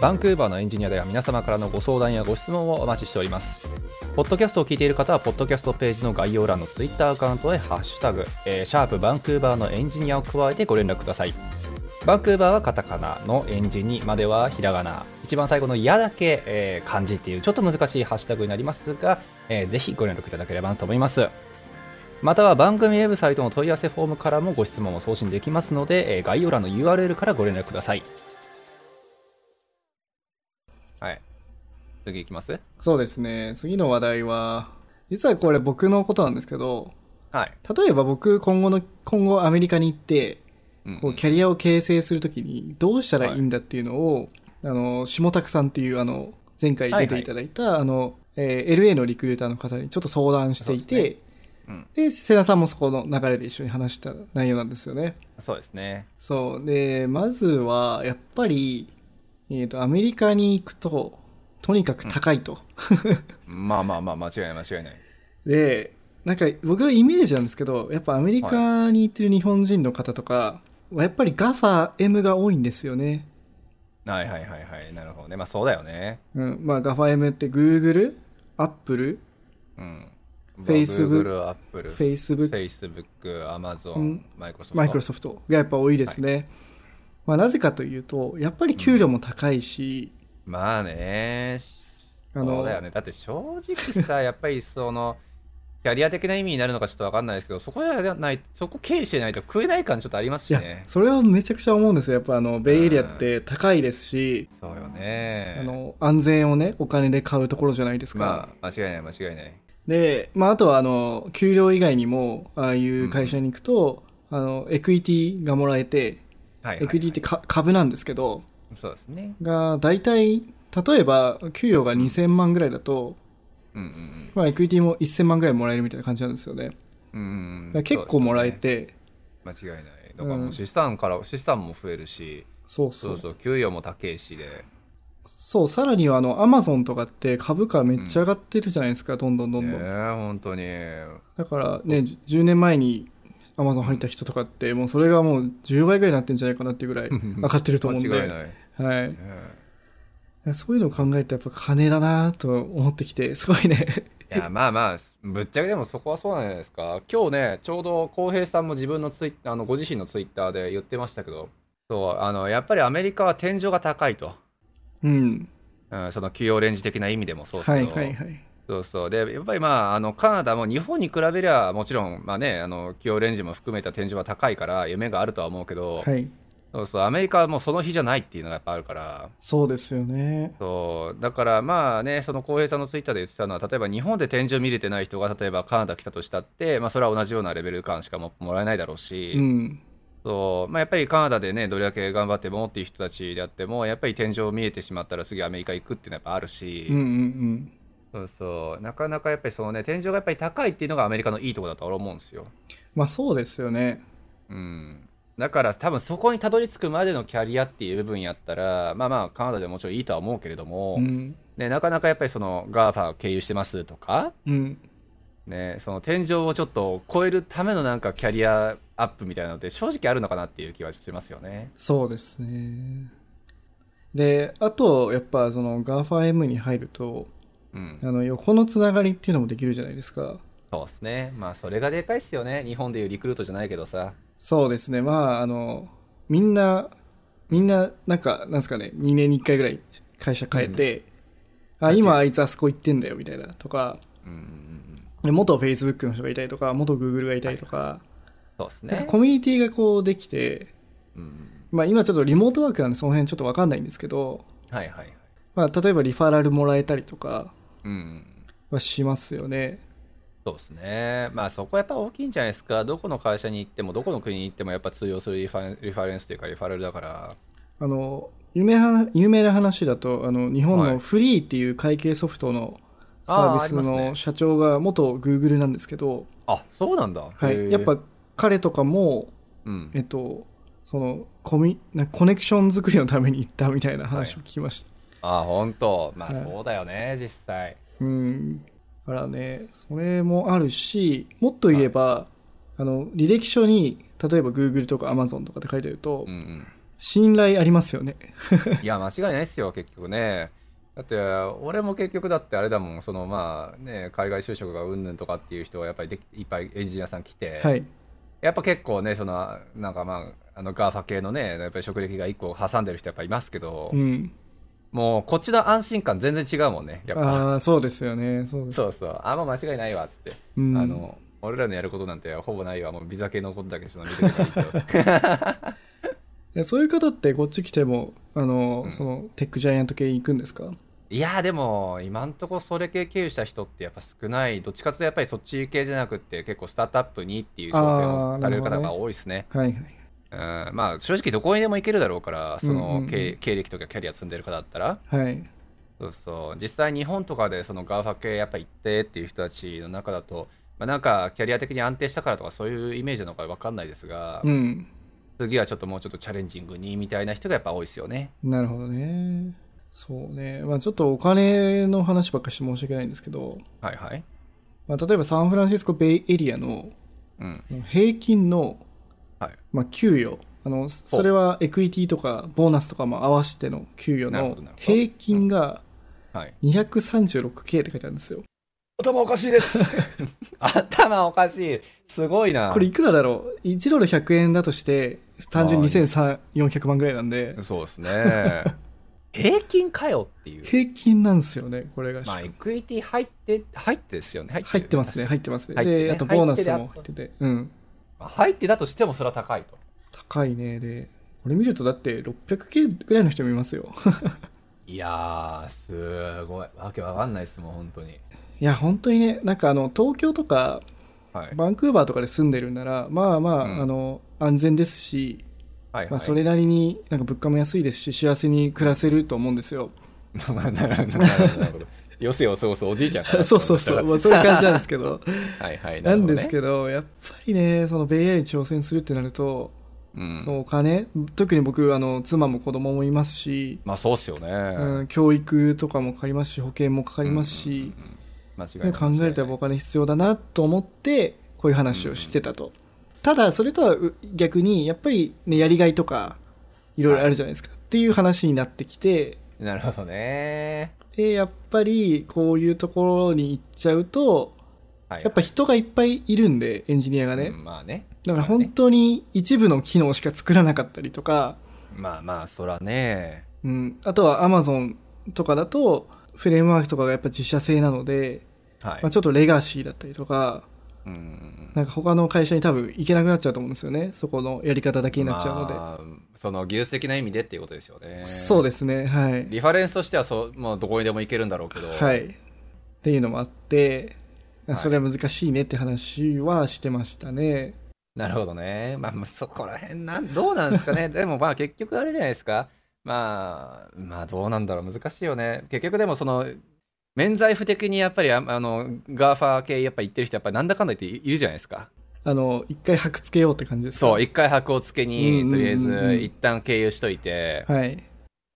バンクーバーのエンジニアでは皆様からのご相談やご質問をお待ちしております。ポッドキャストを聞いている方は、ポッドキャストページの概要欄のツイッターアカウントへハッシュタグ、えーシャープバンクーバーのエンジニアを加えてご連絡ください。バンクーバーはカタカナのエンジニまではひらがな。一番最後のやだけ、えー漢字っていうちょっと難しいハッシュタグになりますが、えーぜひご連絡いただければなと思います。または番組ウェブサイトの問い合わせフォームからもご質問を送信できますので、えー概要欄の URL からご連絡くださ。い。次いきます？そうですね。次の話題は、実はこれ僕のことなんですけど、はい。例えば僕今後の、今後アメリカに行って、うんこうキャリアを形成するときにどうしたらいいんだっていうのを、あの、下拓さんっていうあの、前回出ていただいた、あの、えー LA のリクルーターの方にちょっと相談していて、ですうんで、瀬田さんもそこの流れで一緒に話した内容なんですよね。そうですね。そう。で、まずは、やっぱり、えっ、と、アメリカに行くと、とにかく高いと。まあまあまあ、間違いない間違いない。で、なんか僕のイメージなんですけど、やっぱアメリカに行ってる日本人の方とかは、やっぱり GAFAM が多いんですよね。はいはいはいはい。なるほどね。まあそうだよね。うん。まあ GAFAM って Google、Apple、うん。Facebook Google、Apple、Facebook、Facebook、う Amazon ん、Microsoft。マイクロソフトがやっぱ多いですね。まあなぜかというと、やっぱり給料も高いし、まあね。あのそうだよね。だって正直さ、やっぱりその、キャリア的な意味になるのかちょっとわかんないですけど、そこじゃない、そこ経営してないと食えない感ちょっとありますいやしね、。それはめちゃくちゃ思うんですよ。やっぱあの、ベイエリアって高いですし、そうよね。あの、安全をね、お金で買うところじゃないですか。まあ、間違いない間違いない。で、まあ、あとは、あの、給料以外にも、ああいう会社に行くと、あの、エクイティがもらえて、はいはい、はい。エクイティってか株なんですけど、そうですね。が、大体、例えば、給与が2000万ぐらいだと、うんうんまあ、エクイティも1000万ぐらいもらえるみたいな感じなんですよね。うん。うん結構もらえ。そうですねて、間違いない。だからもう資産から、資産も増えるし、そうそう。そうそう、給与も高いしで。そう、さらには、あの、アマゾンとかって株価めっちゃ上がってるじゃないですか、どんどんどんどん。ねえ、本当に。だからね、10年前にアマゾン入った人とかって、もうそれがもう10倍ぐらいになってんじゃないかなっていうぐらい上がってると思うんで。間違いない。はい。ねそういうのを考えるとやっぱ金だなと思ってきて、すごいね。いや、まあまあ、ぶっちゃけでもそこはそうなんじゃないですか。今日ね、ちょうど浩平さんも自分のツイッあのご自身のツイッターで言ってましたけど、そう、あの、やっぱりアメリカは天井が高いと。うん。うん、その給与レンジ的な意味でもそうですはいけど、はいはい。そうそう。で、やっぱりまあ、あの、カナダも日本に比べりゃ、もちろん、まあね、あの、給与レンジも含めた天井は高いから、夢があるとは思うけど、はい。そうそう、アメリカはもうその日じゃないっていうのがやっぱあるから、そうですよね。そう、だからまあね、その浩平さんのツイッターで言ってたのは、例えば日本で天井見れてない人が、例えばカナダ来たとしたって、まあそれは同じようなレベル感しかももらえないだろうし、うん。そう、まあやっぱりカナダでね、どれだけ頑張ってもっていう人たちであっても、やっぱり天井見えてしまったら次アメリカ行くっていうのはやっぱあるし、うんうんうん。そうそう、なかなかやっぱりそのね、天井がやっぱり高いっていうのがアメリカのいいところだと俺は思うんですよ。まあそうですよね。うん。だから多分そこにたどり着くまでのキャリアっていう部分やったら、まあまあカナダでももちろんいいとは思うけれども、うん。ね、なかなかやっぱりその GAFA 経由してますとか、うん。ね、その天井をちょっと超えるためのなんかキャリアアップみたいなのって正直あるのかなっていう気はしますよね。そうですね。で、あと、やっぱその GAFAM に入ると、うんあの横のつながりっていうのもできるじゃないですか。そうですねまあそれがでかいっすよね日本でいうリクルートじゃないけどさそうですね。まあ、あの、みんな、みんな、なんか、なんですかね、2年に1回ぐらい会社変えて、あ、今あいつあそこ行ってんだよ、みたいな、とか、うんうんうん。で元 Facebook の人がいたりとか、元 Google がいたりとか、そうですね。コミュニティがこうできて、うんまあ今ちょっとリモートワークなんでその辺ちょっとわかんないんですけど、はいはいはい。まあ例えばリファラルもらえたりとかうん。はしますよね。そうですね。まあそこはやっぱ大きいんじゃないですか。どこの会社に行ってもどこの国に行ってもやっぱ通用するリファレンスというかリファラルだから。あの、有名な有名な話だと、あの、日本はい。のフリーっていう会計ソフトのサービスの社長が元 Google なんですけど、あそうなんだ。はい、やっぱ彼とかも、うん。えっと、そのコミなコネクション作りのために行ったみたいな話を聞きました。あ本当。まあはい。そうだよね、実際。うん。だからね、それもあるし、もっと言えば、あの、履歴書に、例えば Google とか Amazon とかって書いてると、うんうん信頼ありますよね。いや間違いないですよ結局ねだって俺も結局だってあれだもんそのまあね海外就職がうんぬんとかっていう人はやっぱりでいっぱいエンジニアさん来て、はい。やっぱ結構ねそのなんかまああの GAFA 系のねやっぱり職歴が1個挟んでる人やっぱいますけど、うん。もうこっちの安心感全然違うもんねやっぱ。ああ、そうですよね。そうです。そうそう。あんま間違いないわっつって、うん。あの俺らのやることなんてほぼないわもうビザ系のことだけちょっと見てればいいけど。えそういう方ってこっち来ても、あの、うん。そのテックジャイアント系に行くんですか？いやーでも今んとこそれ系経由した人ってやっぱ少ない。どっちかというとやっぱりそっち系じゃなくって結構スタートアップにっていう挑戦をされる方が多いですね。はいはい。うんまあ正直どこにでも行けるだろうからそうんうんうんの経,、経歴とかキャリア積んでる方だったらはい。そうそう実際日本とかでその GAFA 系やっぱ行ってっていう人たちの中だと、まあ、なんかキャリア的に安定したからとかそういうイメージなのか分かんないですが、うん。次はちょっともうちょっとチャレンジングにみたいな人がやっぱ多いですよねなるほどね。そうね。まあちょっとお金の話ばっかりして申し訳ないんですけど、はいはいまあ、例えばサンフランシスコベイエリアのうん平均の、はいまあ、給与、あの、それはエクイティとかボーナスとかも合わせての給与の平均がはい。236K って書いてあるんですよ。頭おかしいです。頭おかしい。すごいな。これいくらだろう ?1 ドル100円だとして、単純に2400万ぐらいなんで、そうですね。平均かよっていう。平均なんですよね、これが。まあエクイティ入って入ってですよね。入入ってますね、入ってますね。入ってね。で、あとボーナス入っても入ってて。うん。入ってだとしてもそれは高いと。高いね。で、これ見るとだって 600K ぐらいの人もいますよ。いやーすごい。わけわかんないですもん本当に。いや、本当にね、なんかあの、東京とか、はい。バンクーバーとかで住んでるんなら、まあまあ、うん。あの、安全ですし、はいはい。まあ、それなりになんか物価も安いですし、幸せに暮らせると思うんですよ。まあまあなるほどよせよそうそうおじいちゃん そうそうそう、まあ、そういう感じなんですけど。はいはいなんですどけど、やっぱりね、そのベイアに挑戦するってなると、ねうん。そのお金、特に僕、あの、妻も子供もいますし、まあそうっすよね。うん、教育とかもかかりますし、保険もかかりますし、うんうんうん。間違い考えるとやっぱお金必要だなと思って、こういう話をしてたと。ただ、それとはう逆に、やっぱり、ね、やりがいとか、いろいろあるじゃないですか。っていう話になってきて、なるほどね。で、やっぱり、こういうところに行っちゃうと、はい。やっぱ人がいっぱいいるんで、エンジニアがね。うんまあね。だから本当に一部の機能しか作らなかったりとか、まあまあそらね。うん、あとは Amazon とかだと、フレームワークとかがやっぱ自社製なので、はい。まあ、ちょっとレガシーだったりとか、うんなんか他の会社に多分行けなくなっちゃうと思うんですよね。そこのやり方だけになっちゃうので。まあその技術的な意味でっていうことですよねそうですね、はい。リファレンスとしてはそうもうどこにでも行けるんだろうけどはい。っていうのもあって、はいそれは難しいねって話はしてましたね。なるほどね。まあ、まあそこら辺なん、どうなんですかね。でもまあ結局あれじゃないですか。まあ、まあどうなんだろう。難しいよね。結局でもその、免罪符的にやっぱりああの、 GAFA系やっぱ行ってる人やっぱりなんだかんだ言っているじゃないですか。あの、一回箔つけようって感じですか？そう、一回箔をつけに、とりあえず一旦経由しといて、はい。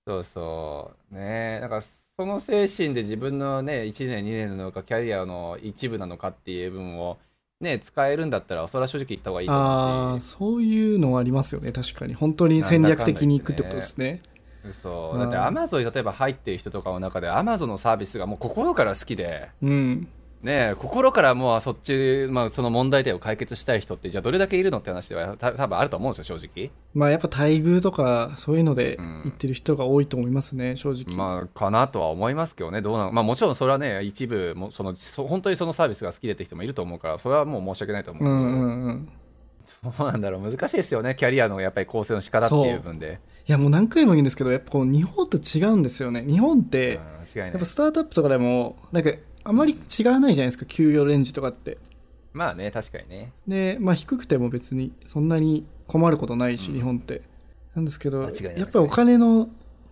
そうそう。ねなんかその精神で自分のね、1年、2年なのか、キャリアの一部なのかっていう部分を、ね、使えるんだったら、それは正直言った方がいいと思うし。そういうのはありますよね、確かに。本当に戦略的に行くってことですね。そう。だってアマゾンに例えば入ってる人とかの中でアマゾンのサービスがもう心から好きで。うん。ねえ心からもうそっち、まあ、その問題点を解決したい人ってじゃあどれだけいるのって話ではた多分あると思うんですよ正直。まあやっぱ待遇とかそういうのでうん。言ってる人が多いと思いますね、正直。まあかなとは思いますけどね。どうなの？まあもちろんそれはね一部もそのそ本当にそのサービスが好きでって人もいると思うからそれはもう申し訳ないと思うけど、うんうんうん。どうなんだろう。難しいですよね。キャリアのやっぱり構成の仕方っていう分でいやもう何回も言うんですけど、やっぱこう日本と違うんですよね。日本って、やっぱスタートアップとかでも、なんかあまり違わないじゃないですか、給与レンジとかって。まあね確かにねで、まあ低くても別にそんなに困ることないし、うん日本って。なんですけど、やっぱりお金の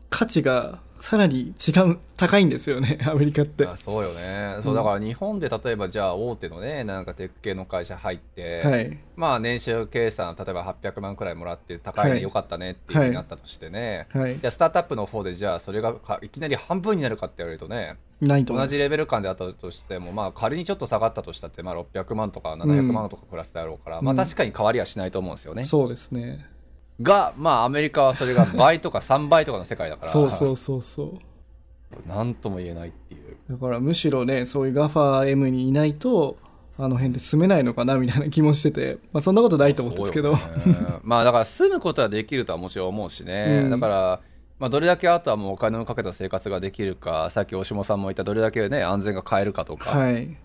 価値がさらに違う、高いんですよね、アメリカって。あそうよね、そうだから日本で例えばじゃあ大手のねなんかテック系の会社入って、はい。まあ年収計算例えば800万くらいもらって高いね、はいよかったねっていうふうになったとしてね、はいじ。ゃあスタートアップの方でじゃあそれがかいきなり半分になるかって言われるとね。同じレベル感であったとしてもまあ仮にちょっと下がったとしたってまあ600万とか700万とかプラスであろうから、うんまあ確かに変わりはしないと思うんですよね、そうですね。がまあアメリカはそれが 倍とか3倍とかの世界だからそうそうそうそう。なんとも言えないっていうだからむしろね、そういうガファ M にいないと、あの辺で住めないのかなみたいな気もしてて、まあそんなことないと思ったんですけど。ね まあだから住むことはできるとはもちろん思うしね、うんだから、まあ、どれだけあとはもうお金をかけた生活ができるかさっき大下さんも言ったどれだけね安全が買えるかとか、はい。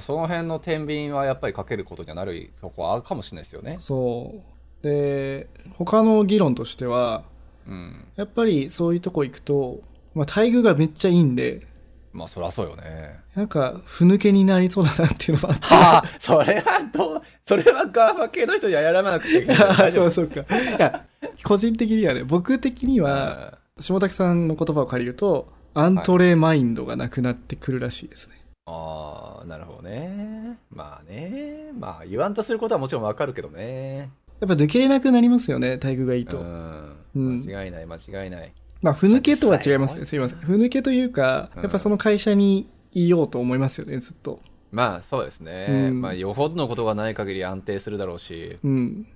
その辺の天秤はやっぱりかけることにはなるとこはあるかもしれないですよね。そう。で、他の議論としては、うん、やっぱりそういうとこ行くと、まあ待遇がめっちゃいいんで、まあそりゃそうよね。なんか、ふぬけになりそうだなっていうのもあって。はあ、それはどう、それは GAFA系の人にはやらなくていい。そうそうか。いや、個人的にはね、僕的には、下竹さんの言葉を借りると、アントレマインドがなくなってくるらしいですね。ああ、なるほどね。まあね。まあ言わんとすることはもちろんわかるけどね。やっぱ抜けれなくなりますよね、待遇がいいうと。ん。うん間違いない、間違いない。まあ、ふぬけとは違いますね。すいません。ふぬけというか、うんやっぱその会社にいようと思いますよね、ずっと。まあそうですね。うんまあよほどのことがない限り安定するだろうし、うん。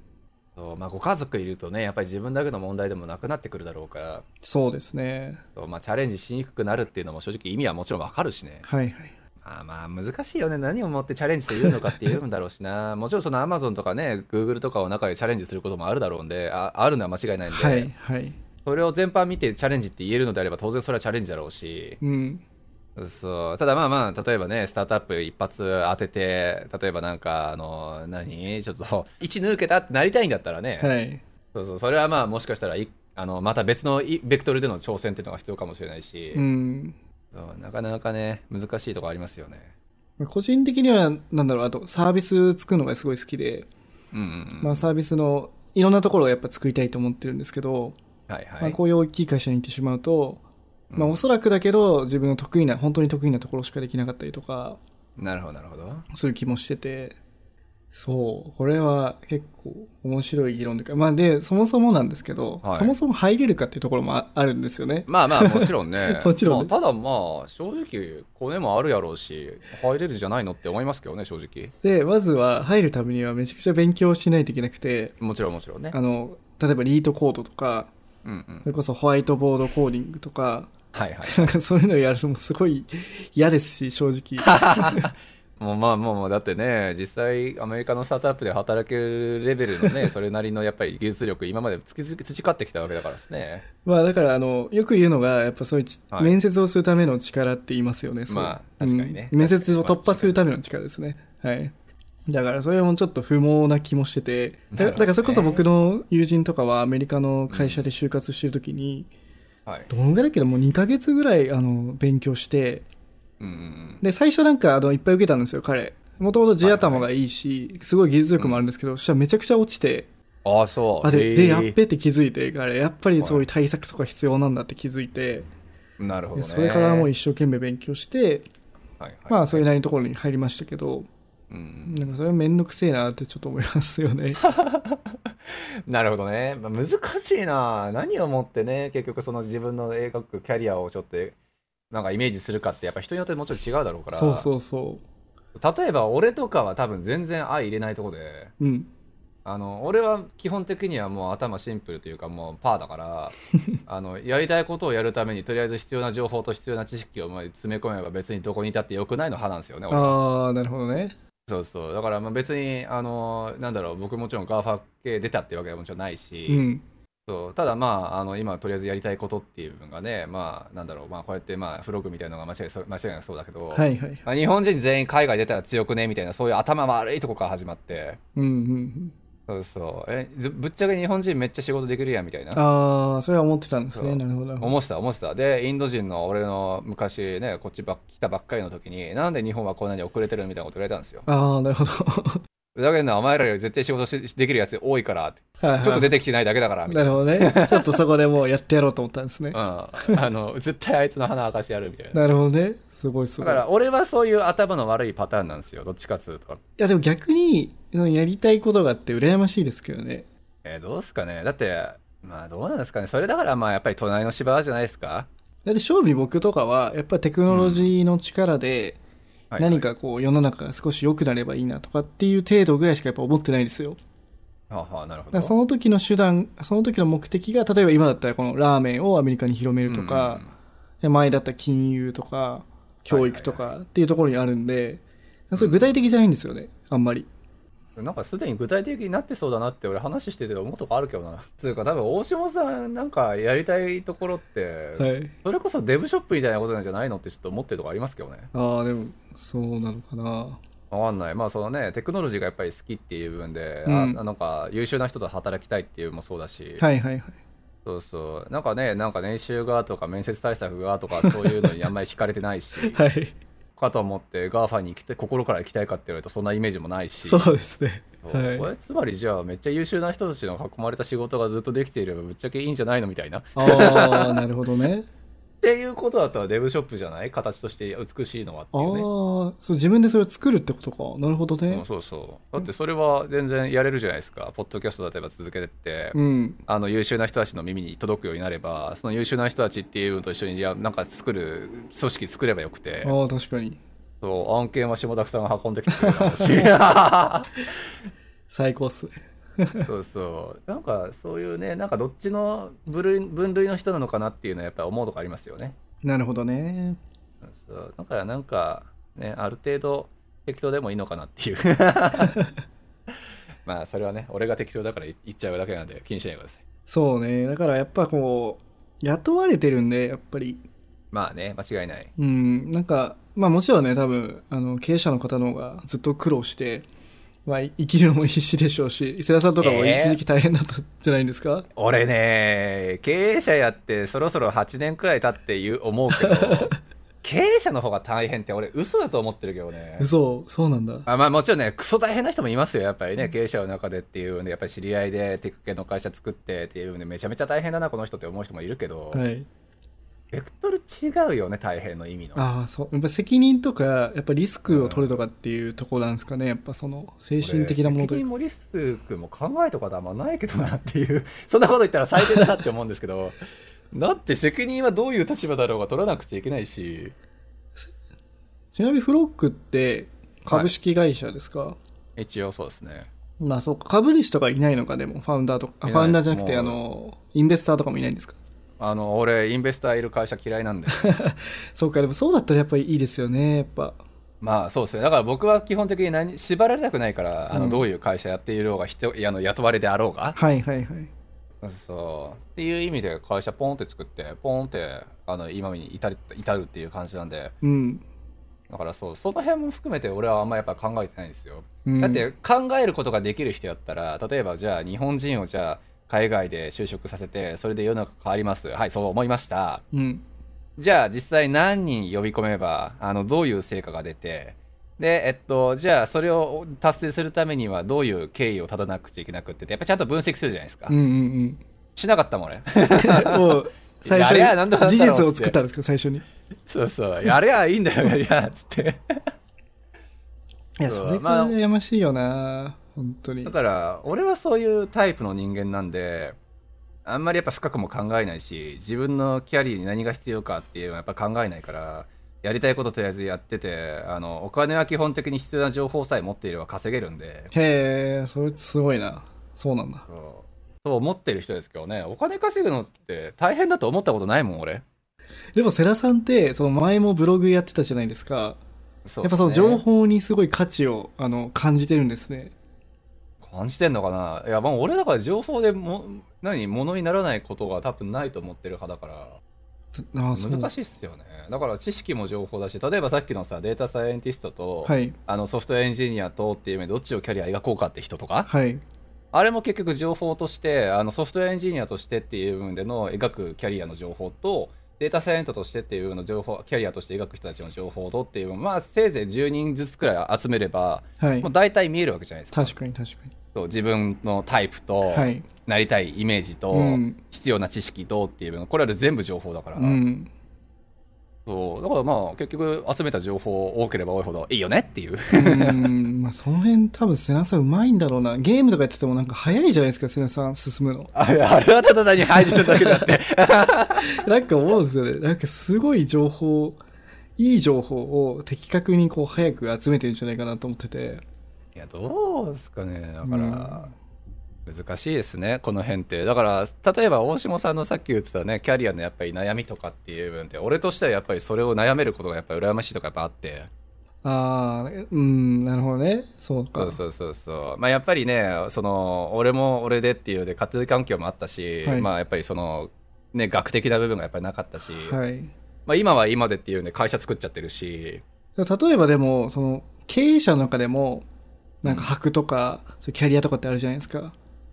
そうまあご家族いるとね、やっぱり自分だけの問題でもなくなってくるだろうから、そうですね。そうまあチャレンジしにくくなるっていうのも正直意味はもちろんわかるしね。はいはい。まあまあ難しいよね。何をもってチャレンジというのかって言うんだろうしな。もちろんそのアマゾンとかね、グーグルとかを中でチャレンジすることもあるだろうんで、ああるのは間違いないんで、はいはい。それを全般見てチャレンジって言えるのであれば当然それはチャレンジだろうし、うん。そう。ただまあまあ、例えばね、スタートアップ一発当てて、例えばなんか、あの、何？ちょっと、1抜けたってなりたいんだったらね、はい。そうそう、それはまあもしかしたらい、あの、また別のいベクトルでの挑戦っていうのが必要かもしれないし、うん。そうなかなかね、難しいところありますよね。個人的には、なんだろう、あと、サービス作るのがすごい好きで、うんうんうん。まあ、サービスの、いろんなところをやっぱ作りたいと思ってるんですけど、まあ。こういう大きい会社に行ってしまうと、まあ、うんおそらくだけど、自分の得意な、本当に得意なところしかできなかったりとか、なるほど、なるほど。する気もしてて、そう、これは結構面白い議論というか、まあで、そもそもなんですけど、はいそもそも入れるかっていうところもああるんですよね。まあまあ、もちろんね。もちろんねまあただまあ、正直、コネもあるやろうし、入れるじゃないのって思いますけどね、正直。で、まずは入るためにはめちゃくちゃ勉強しないといけなくて、もちろんもちろんね。あの、例えばリートコードとか、うんうんそ。れこそホワイトボードコーディングとか、はいはい。なんかそういうのをやるのもすごい嫌ですし、正直。もうまあもうだってね、実際アメリカのスタートアップで働けるレベルのね、それなりのやっぱり技術力、今まで培ってきたわけだからですね。まあだから、あの、よく言うのが、やっぱそういうち、はい面接をするための力って言いますよね。まあ確かにねうん面接を突破するための力ですね。はい。だからそれもちょっと不毛な気もしてて、だからそれこそ僕の友人とかはアメリカの会社で就活してるときに、はい。どのぐらいだっけどもう2ヶ月ぐらいあの勉強して、うんうんで、最初なんかあのいっぱい受けたんですよ、彼。もともと地頭がいいし、すごい技術力もあるんですけど、そしたらめちゃくちゃ落ちて、うん。ああ、そう。あ、で、へで、ーやっべって気づいて、彼、やっぱりそういう対策とか必要なんだって気づいて、なるほどそれからもう一生懸命勉強して、はいはい、まあ、それなりのところに入りましたけど、うんなんかそれはめんどくせえなってちょっと思いますよね。なるほどね。まあ、難しいな。何をもってね、結局その自分の映画キャリアをちょっと、なんかイメージするかって、やっぱ人によってもちろん違うだろうから。そうそうそ例えば俺とかは多分全然相入れないとこで、う。うん。あの俺は基本的にはもう頭シンプルというかもうパーだから あのやりたいことをやるためにとりあえず必要な情報と必要な知識をまあ詰め込めば別にどこにいたってよくないの派なんですよねああ、なるほどね。そうそうだからまあ別にあのなんだろう僕もちろん GAFA系出たってわけではもちろんないし、うん。そうただまああの今とりあえずやりたいことっていう部分がねまあなんだろうまあこうやってまあフログみたいなのが間違いそう間違いなくそうだけど、はいはい。まあ日本人全員海外出たら強くねみたいなそういう頭悪いとこから始まってうんうんうん。そうそうえずぶっちゃけ日本人めっちゃ仕事できるやんみたいなああ、それは思ってたんですね。なるほど。思ってた思ってたでインド人の俺の昔ねこっちばっ来たばっかりの時になんで日本はこんなに遅れてるみたいなこと言われたんですよああ、なるほど。だけどお前らより絶対仕事しできるやつ多いからってはいはいちょっと出てきてないだけだからみたないなるほどね。ちょっとそこでもうやってやろうと思ったんですね。うん、あの 絶対あいつの鼻明かしてやるみたいななるほどね。すごいすごい。いだから俺はそういう頭の悪いパターンなんですよどっちかっつうとやでも逆に、やりたいことがあって羨ましいですけどね。えーどうですかねだってまあどうなんですかねそれだからまあやっぱり隣の芝じゃないですかだって正味僕とかは、やっぱりテクノロジーの力で、はい何かこう世の中が少し良くなればいいなとかっていう程度ぐらいしかやっぱ思ってないんですよ。はあはあなるほどその時の手段、その時の目的が、例えば今だったらこのラーメンをアメリカに広めるとか、で前だったら金融とか、教育とかっていうところにあるんで、それ具体的じゃないんですよね、あんまり。なんかすでに具体的になってそうだなって俺話してて思うとこあるけどな。つうか多分大島さんなんかやりたいところって、はい。それこそデブショップみたいなことなんじゃないのってちょっと思ってるとこありますけどね。ああ、でも、そうなのかな。わかんない。まあそのね、テクノロジーがやっぱり好きっていう部分で、うんあなんか優秀な人と働きたいっていうのもそうだし、はいはいはい。そうそう。なんかね、なんか年収がとか面接対策がとかそういうのにあんまり惹かれてないし、はい。かと思って GAFAに行きたい心から行きたいかって言われるとそんなイメージもないし。そうですね。はいこれつまりじゃあめっちゃ優秀な人たちの囲まれた仕事がずっとできていればぶっちゃけいいんじゃないのみたいな。っああ、なるほどね。ていうことだったらデブショップじゃない？形として美しいのはってああいうね。そう、自分でそれを作るってことか。なるほどねうん。そうそう。だってそれは全然やれるじゃないですか。ポッドキャスト例えば続けてって、うん。あの優秀な人たちの耳に届くようになれば、その優秀な人たちっていうのと一緒にいやなんか作る組織作ればよくて、ああ、確かに。そう案件は下田さんが運んできてくれるだろうし。最高っすね。そうそう。なんかそういうね、なんかどっちの分類分類の人なのかなっていうのはやっぱり思うとこありますよね。なるほどね。そうだからなんかねある程度適当でもいいのかなっていう まあそれはね俺が適当だから言っちゃうだけなんで気にしないでくださいそうね。だからやっぱこう、雇われてるんで、やっぱり。まあね間違いないうん。なんか、まあもちろんね、多分、あの、経営者の方の方がずっと苦労して、まあ生きるのも必死でしょうし、伊勢田さんとかもえー一時期大変だったんじゃないんですか、俺ね経営者やってそろそろ8年くらい経って言う思うけど 経営者の方が大変って俺嘘だと思ってるけどね。嘘、そうなんだ。あまあもちろんね、クソ大変な人もいますよ、やっぱりね、経営者の中でっていうね、やっぱり知り合いでテック系の会社作ってっていうね、めちゃめちゃ大変だな、この人って思う人もいるけど、はい。ベクトル違うよね、大変の意味の。ああ、そう。やっぱ責任とか、やっぱリスクを取るとかっていうところなんですかね。やっぱその、精神的なものというか。責任もリスクも考えとはあんまないけどなっていう、そんなこと言ったら最低だなって思うんですけど、だって責任はどういう立場だろうが取らなくちゃいけないし、ちなみにフロックって株式会社ですか、一応そうですね。まあそうか、株主とかいないのか、でも、ファウンダーとか。ファウンダーじゃなくて、あの、インベスターとかもいないんですか？あの、俺、インベスターいる会社嫌いなんで。そうか、でもそうだったらやっぱりいいですよね、やっぱ。まあそうですね。だから僕は基本的に何縛られたくないから、あうんのどういう会社やっているうが人いやあの雇われであろうが、はいはいはい。そうっていう意味で会社ポンって作ってポンってあの今に至る至るっていう感じなんで、うん。だからそうその辺も含めて俺はあんまやっぱ考えてないんですよ。うんだって考えることができる人やったら例えばじゃあ日本人をじゃあ海外で就職させてそれで世の中変わります。はいそう思いました。うん。じゃあ実際何人呼び込めばあのどういう成果が出てでえっとじゃあそれを達成するためにはどういう経緯を立たなくちゃいけなくってやっぱちゃんと分析するじゃないですか、うんうんしなかったもん俺。うん。もう、最初に、事実を作ったんですけど、最初に？いそうそう。やりゃいいんだよやりゃっつって。や、それまあが羨ましいよな、本当にだ。から俺はそういうタイプの人間なんであんまりやっぱ深くも考えないし自分のキャリアに何が必要かっていうのはやっぱ考えないからやりたいこととりあえずやっててあのお金は基本的に必要な情報さえ持っていれば稼げるんでへえ、それすごいな。そうなんだ。そう思ってる人ですけどねお金稼ぐのって大変だと思ったことないもん俺でも、世良さんって、その前もブログやってたじゃないですか。そうやっぱその情報にすごい価値を、あの、感じてるんですね。感じてんのかな？いやまあ俺だから情報でも何？物にならないことが多分ないと思ってる派だから。難しいっすよねだから知識も情報だし例えばさっきのさデータサイエンティストと、はい。あのソフトウェアエンジニアとっていう面でどっちをキャリア描こうかって人とかはい。あれも結局情報としてあのソフトウェアエンジニアとしてっていう部分での描くキャリアの情報とデータサイエントとしてっていう部分の情報キャリアとして描く人たちの情報とっていうまあせいぜい10人ずつくらい集めればはいもう。大体見えるわけじゃないですか確かに確かそう自分のタイプと、に。はい。なりたいイメージと、うん必要な知識とっていう部分これら全部情報だから、うん。そうだからまあ結局集めた情報多ければ多いほどいいよねっていううん。まあ、その辺多分、瀬名さんうまいんだろうな。ゲームとかやっててもなんか早いじゃないですか、瀬名さん進むの。あれあれはただ単に排除してるだけだって なんか思うんですよね。なんかすごい情報、いい情報を的確にこう早く集めてるんじゃないかなと思ってて。いやどうですかね。だから、難しいですね。この辺って。だから例えば大下さんのさっき言ってたねキャリアのやっぱり悩みとかっていう部分って俺としてはやっぱりそれを悩めることがやっぱり羨ましいとかやっぱあって。ああ、うん、なるほどね。そうか。そうそうそうそう。まあやっぱりねその俺も俺でっていうので家庭環境もあったし、はい。まあやっぱりそのね学的な部分がやっぱりなかったし、はい。まあ今は今でっていうんで会社作っちゃってるし。例えばでも、その、経営者の中でも、なんか箔とか、そういうキャリアとかってあるじゃないですか。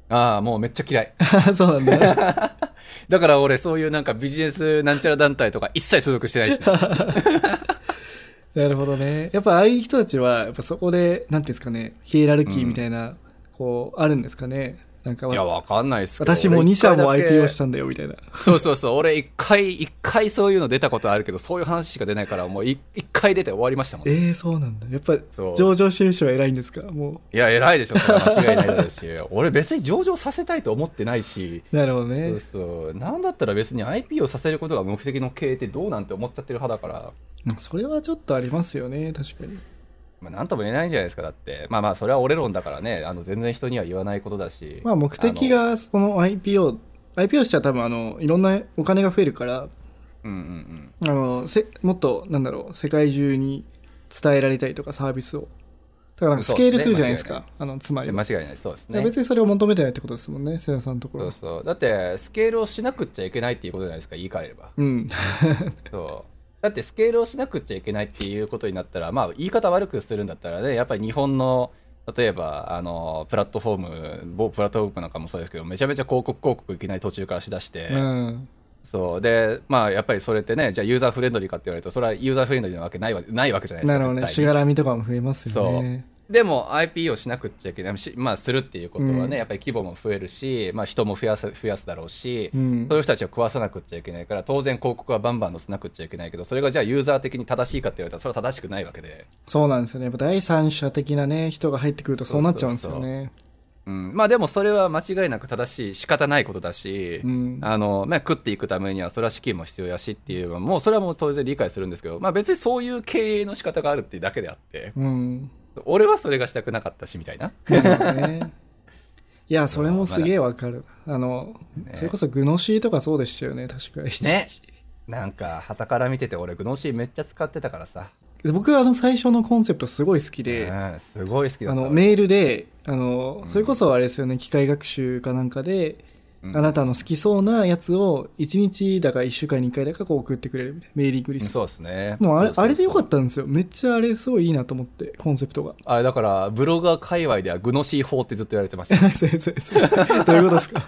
ああもうめっちゃ嫌い そうなんだ。だから俺そういうなんかビジネスなんちゃら団体とか一切所属してないし、ね、なるほどね。やっぱああいう人たちは、やっぱそこで、なんていうんですかね、ヒエラルキーみたいな、こう、あるんですかね。なんかいやわかんないっす私も2社も俺一回だけ IPO したんだよ、みたいな。そうそうそう俺一回一回そういうの出たことあるけどそういう話しか出ないからもう一一回出て終わりましたもんええそうなんだ。やっぱ上場してる人は偉いんですか？もいや偉いでしょ間違いないだし 俺別に上場させたいと思ってないしう。なるほどそうね。そうなんだったら別に IP をさせることが目的の経営ってどうなんて思っちゃってる派だからうんそれはちょっとありますよね、確かに。まあ、なんとも言えないんじゃないですかだって。まあまあそれは俺論だからね。あの全然人には言わないことだし。まあ目的が、その IPO、IPO しちゃ多分あの、いろんなお金が増えるから、うんうんうん。あの、せもっと、なんだろう、世界中に伝えられたりとかサービスを。だからスケールするじゃないですそうか。あの、つまり。は。間違いない。そうですね。別にそれを求めてないってことですもんね、瀬田さんのところは。そうそう。だってスケールをしなくっちゃいけないっていうことじゃないですか言い換えれば。うん。そうだってスケールをしなくっちゃいけないっていうことになったらまあ言い方悪くするんだったらねやっぱり日本の例えばあのプラットフォーム某プラットフォームなんかもそうですけどめちゃめちゃ広告広告いきなり途中からしだして、うん。そうでまあやっぱりそれってねじゃあユーザーフレンドリーかって言われるとそれはユーザーフレンドリーなわけないわないわけじゃないですかなるほどね。しがらみとかも増えますよね。でも IP をしなくっちゃいけない。し、まあ、するっていうことはね、うん。やっぱり規模も増えるし、まあ、人も増やす増やすだろうし、うん。そういう人たちを食わさなくっちゃいけないから当然広告はバンバン載せなくっちゃいけないけどそれがじゃあユーザー的に正しいかって言われたらそれは正しくないわけで、そうなんですよね。やっぱ第三者的なね、人が入ってくるとそうなっちゃうんですよね。うん、まあでもそれは間違いなく正しい仕方ないことだし、うん。あのまあ、食っていくためにはそれは資金も必要やしっていうもうそれはもう当然理解するんですけど、まあ、別にそういう経営の仕方があるっていうだけであって。うん。俺はそれがしたくなかったしみたいな。いや、それもすげえわかる。あの、それこそグノシーとかそうでしたよね、確かに。ね。なんか、旗から見てて、俺、グノシーめっちゃ使ってたからさ。僕はあの最初のコンセプトすごい好きで、うん、すごい好きだった。あのメールで、あの、それこそあれですよね、機械学習かなんかで、うんあなたの好きそうなやつを1日だか1週間に1回だかこう送ってくれるみたいなメーリングリスト。そうですね。もうあれあれでよかったんですよ。めっちゃあれすごいいいなと思って、コンセプトが。あれだから、ブロガー界隈ではグノシー法ってずっと言われてました。どういうことですか？や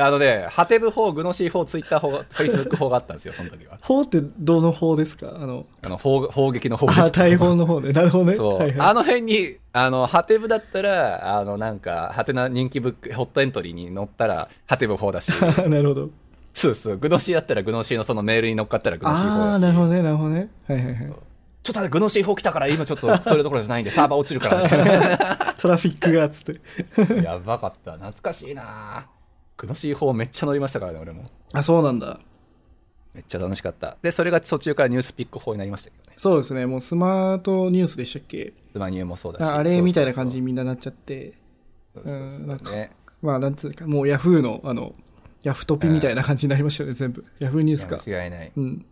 あのね、ハテブ法、グノシー法、ツイッター法、フェイスブック法があったんですよ、その時は。法ってどの法ですか？あの、あの、砲砲撃の法ですあ、大砲の方で。なるほどね。そう、はいはあの辺に、あの、ハテブだったら、あの、なんか、ハテナ人気ブック、ホットエントリーに載ったら、ハテブ法だし、い。なるほど。そうそう、グノシーだったら、グノシーのそのメールに乗っかったら、グノシー法ああー、だし。なるほどね、なるほどね。はいはいはい。ちょっとグノシー法来たから、今ちょっとそれどころじゃないんで、サーバー落ちるから、トラフィックが、つって。やばかった。懐かしいなグノシー法めっちゃ乗りましたからね、俺も。あ、そうなんだ。めっちゃ楽しかった。で、それが途中からニュースピック法になりましたけどね。そうですね、もうスマートニュースでしたっけ？スマニューもそうだし。ああれみたいな感じにみんななっちゃって。そうそうそううんなんかねまあ、なんつうか、もうヤフーの、あの、ヤフトピみたいな感じになりましたよね、全部。ヤフーニュースか。間違いないうん。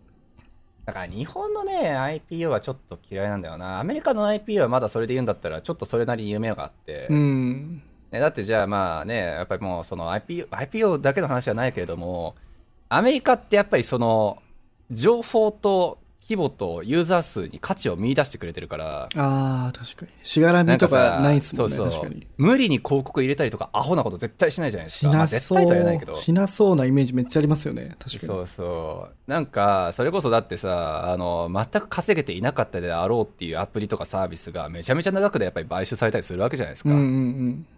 だから日本のね IPO はちょっと嫌いなんだよなアメリカの IPO はまだそれで言うんだったらちょっとそれなりに夢があって、うん。ね、だってじゃあまあねやっぱりもうその IPO, IPO だけの話はないけれどもアメリカってやっぱりその情報と規模とユーザー数に価値を見出してくれてるからああ、確かに。しがらみとかないっすもんね、そうそう。無理に広告入れたりとかアホなこと絶対しないじゃないですしか、まあ、な絶そ対とは言えないけど。う、しなそうなイメージめっちゃありますよね、確かに。そう。そうなんかそれこそだってさあの全く稼げていなかったであろうっていうアプリとかサービスがめちゃめちゃ長くでやっぱり買収されたりするわけじゃないですか、うんうんそう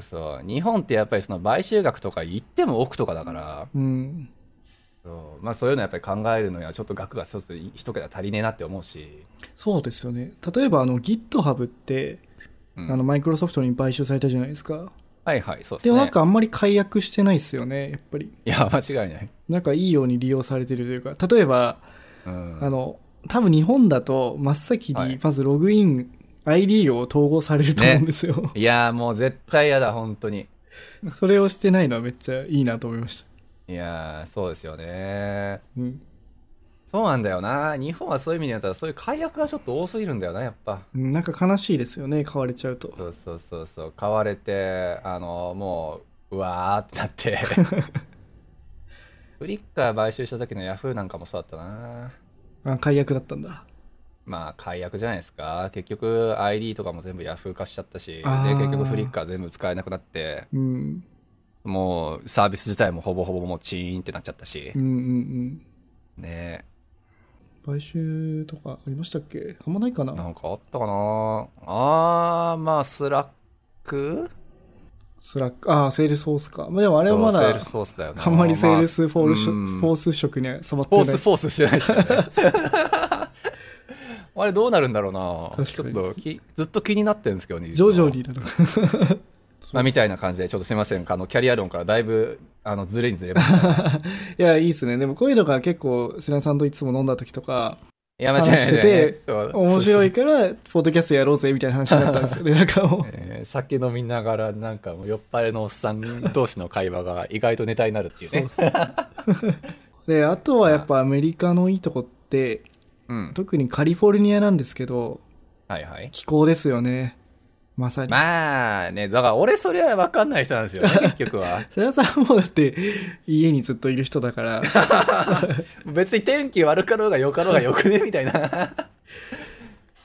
そう日本ってやっぱりその買収額とか言っても億とかだからうん。うん。そう,、まあ、そういうのやっぱり考えるのにはちょっと額が一つ一桁足りねえなって思うし、そうですよね。例えば、あの、GitHub って、うんあの、マイクロソフトに買収されたじゃないですか。はいはいそうですでねもなんかあんまり解約してないですよね、やっぱり。いや間違いない、なんかいいように利用されてるというか、例えば、うん、あの、多分日本だと真っ先はいにまずログイン、ID を統合されると思うんですよ。いやもう絶対嫌だ本当にそれをしてないのはめっちゃいいなと思いました。いやそうですよねうん。そうなんだよな日本はそういう意味で言ったらそういう解約がちょっと多すぎるんだよなやっぱうんなんか悲しいですよね、買われちゃうと。そうそうそうそう買われてあのもううわーってなって フリッカー買収した時のヤフーなんかもそうだったなあ、解約だったんだ。まあ解約じゃないですか。結局 ID とかも全部ヤフー化しちゃったしで結局フリッカー全部使えなくなってうん。もうサービス自体もほぼほぼもうチーンってなっちゃったし。うんうんうん。ね。買収とかありましたっけ？あんまないかな。なんかあったかな。あーまあスラック？スラック、ああ、セールスフォースか。まあでもあれはまだセールス、フォースだよな。あんまりセールスフォース、まあうん。フォース色には染まってない。フォースフォースしてないですよね あれどうなるんだろうな。確ちょっときずっと気になってるんですけどね徐々になのか。ま あ、みたいな感じでちょっとすいません。あのキャリア論からだいぶあのずれにずれました。いや、いいっすね。でもこういうのが結構、瀬名さんといつも飲んだ時とか、いや間違いない、話してて面白いから、ポッドキャストやろうぜみたいな話になったんですよね。なんかもう。えー酒飲みながらなんかもう酔っ払いのおっさん同士の会話が意外とネタになるっていうね。そうそうで、あとはやっぱアメリカのいいとこって、うん。特にカリフォルニアなんですけど、はいはい。気候ですよね。まさに。まあねだから俺それは分かんない人なんですよね 結局は。瀬田さんもだって家にずっといる人だから、別に天気悪かろうが良かろうがよくねみたいな。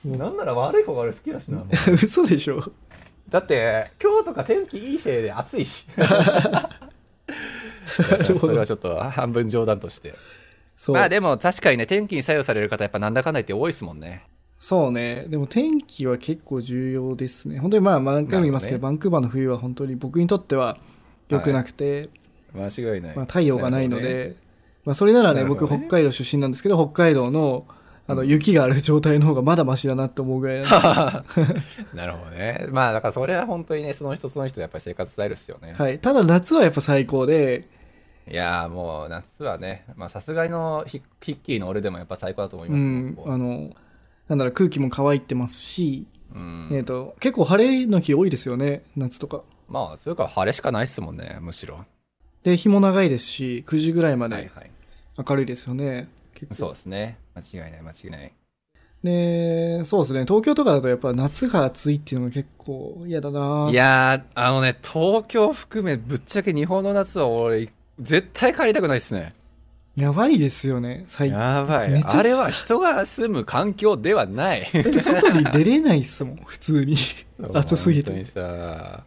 なんなら悪い方が俺好きだしな 嘘でしょ。だって今日とか天気いいせいで暑いし。それはちょっと半分冗談としてそう。まあでも確かにね天気に左右される方やっぱなんだかんだ言って多いですもんね。そうね。でも天気は結構重要ですね。本当にまあ何回も言いますけど、なバンクーバーの冬は本当に僕にとっては良くなくて、間違いない、まあ、太陽がないので、まあ、それならねね。北海道出身なんですけど、北海道のあの雪がある状態の方がまだマシだなって思うぐらいなんで なるほどね。まあだからそれは本当にねその人その人やっぱり生活スタイルですよね、はい。ただ夏はやっぱ最高で、い、やーもう夏はねまあさすがのヒヒッキーの俺でもやっぱ最高だと思いうますん、よあの、なんだろう、空気も乾いてますし、うん。えっ、と、結構晴れの日多いですよね、夏とか。まあそれから晴れしかないっすもんねむしろ。で、日も長いですし、9時ぐらいまではいはい。明るいですよね。結構。そうですね。間違いない間違いない。で、そうですね、東京とかだとやっぱ夏が暑いっていうのが結構嫌だないやー、あのね、東京含め、ぶっちゃけ日本の夏は俺、絶対帰りたくないですね。やばいですよね、最近。やばいめ。ちゃあれは人が住む環境ではない。だって外に出れないっすもん、普通に。暑すぎて。本当にさ、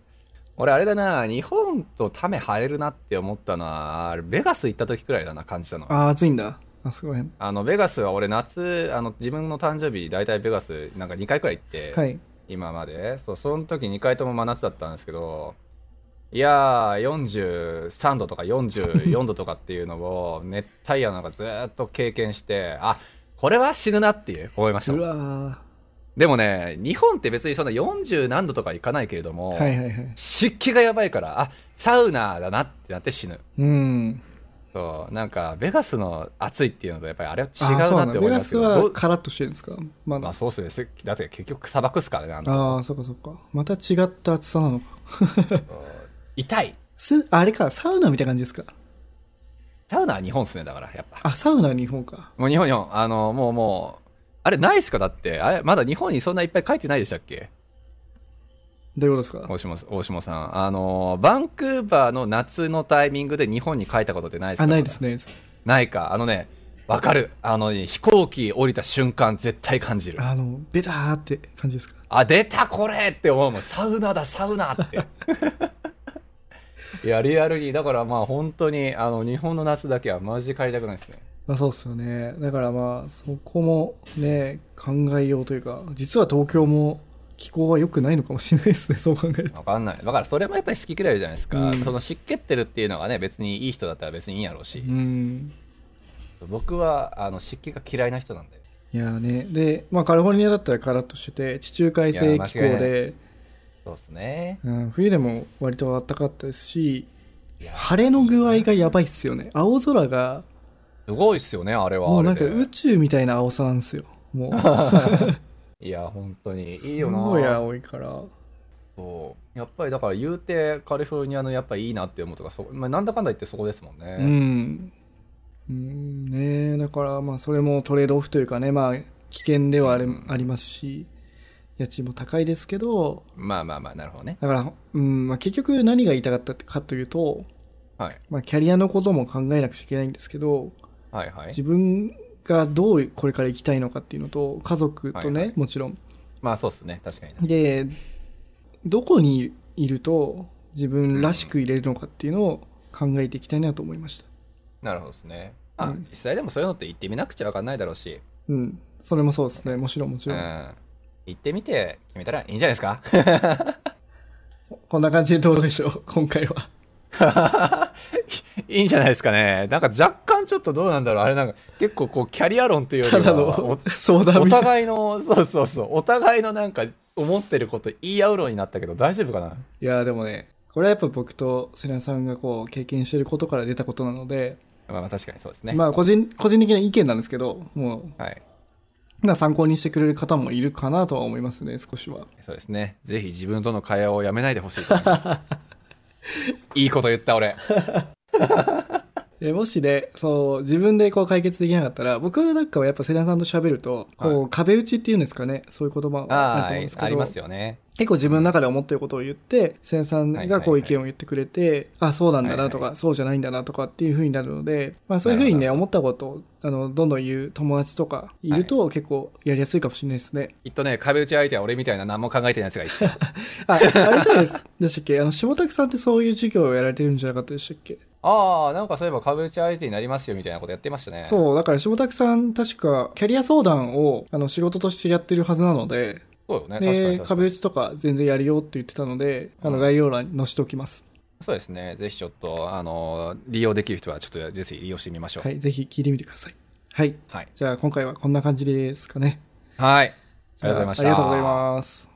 俺あれだな、日本とため生えるなって思ったのは、あれベガス行った時くらいだな、感じたの。ああ、暑いんだ。あ、すごい。あの、ベガスは俺夏、あの、自分の誕生日、大体ベガス、なんか2回くらい行って、はい。今までそうその時2回とも真夏だったんですけどいやー43度とか44度とかっていうのを 熱帯夜なんかずーっと経験してあこれは死ぬなっていう思いました。うわでもね日本って別にそんな40何度とかいかないけれども、ーはいはいはい。湿気がやばいからあサウナだなってなって死ぬ。うん。そうなんかベガスの暑いっていうのとやっぱりあれは違うなって思いベガスますけどどう？はカラッとしてるんですか？まあそうっすね。せだって結局砂漠っすからねああ、そっかそっか。また違った暑さなのか。痛いす、あれか、サウナみたいな感じですか？サウナは日本っすね、だから、やっぱ。あ、サウナは日本か。もう日本、日本。あの、もうもう、あれないっすかだって。あれ、まだ日本にそんないっぱい書いてないでしたっけ？どういうことですか？大下大下さん。あの、バンクーバーの夏のタイミングで日本に帰ったことってないですか？あ、ないです、ないです。ないか。あのね、わかる。あのね、飛行機降りた瞬間絶対感じる。あの、ベターって感じですか？あ、出たこれって思うもん。サウナだ、サウナって。いや、リアルに。だからまあ本当に、あの、日本の夏だけはマジで帰りたくないですね。まあそうっすよね。だからまあ、そこもね、考えようというか、実は東京も気候は良くないのかもしれないですね、そう考えると。わかんない。だからそれもやっぱり好き嫌いじゃないですか。うんその湿気ってるっていうのがね、別にいい人だったら別にいいんやろうし。うん。僕は、あの、湿気が嫌いな人なんで。いやーね。で、まあカリフォルニアだったらカラッとしてて、地中海性気候で、そうですね。うん、冬でも割と暖かかったですし、晴れの具合がやばいっすよね。青空が、すごいっすよね、あれは。もうなんか宇宙みたいな青さなんですよ。もう、いや、本当に。いすいよな。ごい青いから。そう。やっぱりだから言うて、カリフォルニアのやっぱいいなって思うとか、そまあ、なんだかんだ言ってそこですもんね。うん。うんねだからまあそれもトレードオフというかね、まあ危険ではありますし、家賃も高いですけど、まあまあまあ、なるほどね。だから、うんまあ、結局何が言いたかったかというと、はい。まあ、キャリアのことも考えなくちゃいけないんですけど、はいはい。自分がどうこれから生きたいのかっていうのと、家族とね、はいはいもちろん。まあそうっすね、確かに。で、どこにいると自分らしく入れるのかっていうのを考えていきたいなと思いました。なるほどですね。あ、うん実際でもそういうのって言ってみなくちゃわかんないだろうし、うん。それもそうですね。もちろんもちろん。うん。行ってみて決めたらいいんじゃないですか？こんな感じでどうでしょう？今回は。いいんじゃないですかね。なんか若干ちょっとどうなんだろう。あれなんか結構こうキャリア論というよりは、のおお。互いの、そうそうそう、お互いのなんか思ってること言い合う論になったけど大丈夫かな？いや、でもね、これはやっぱ僕とセナさんがこう経験してることから出たことなので、まあまあ確かにそうですね。まあ個人、個人的な意見なんですけど、もはい。う、まあ参考にしてくれる方もいるかなとは思いますね、少しは。そうですね。ぜひ自分との会話をやめないでほしいと思います。いいこと言った俺。でもしね、そう、自分でこう解決できなかったら、僕なんかはやっぱセナさんと喋ると、こう、壁打ちっていうんですかね、そういう言葉があるあと思うんですけど、あ、ありますよね。結構自分の中で思ってることを言って、セナさんがこう意見を言ってくれて、あ、そうなんだなとか、はいそうじゃないんだなとかっていう風になるので、まあそういう風にね、思ったことを、あの、どんどん言う友達とかいると結構やりやすいかもしれないですね。きっとね、壁打ち相手は俺みたいな何も考えてないやつがいいっすよ。あ、あれそうです。でしたっけ？あの、下拓さんってそういう授業をやられてるんじゃなかったでしたっけ？ああ、なんかそういえば壁打ち相手になりますよみたいなことやってましたね。そう、だから下拓さん確かキャリア相談をあの仕事としてやってるはずなので、そうよね。確かに。壁打ちとか全然やるよって言ってたので、あのうん概要欄に載せておきます。そうですね。ぜひちょっと、あの、利用できる人はちょっとぜひ利用してみましょう。はい、ぜひ聞いてみてください。はい。はい。じゃあ今回はこんな感じですかね。はい。ありがとうございました。ありがとうございます。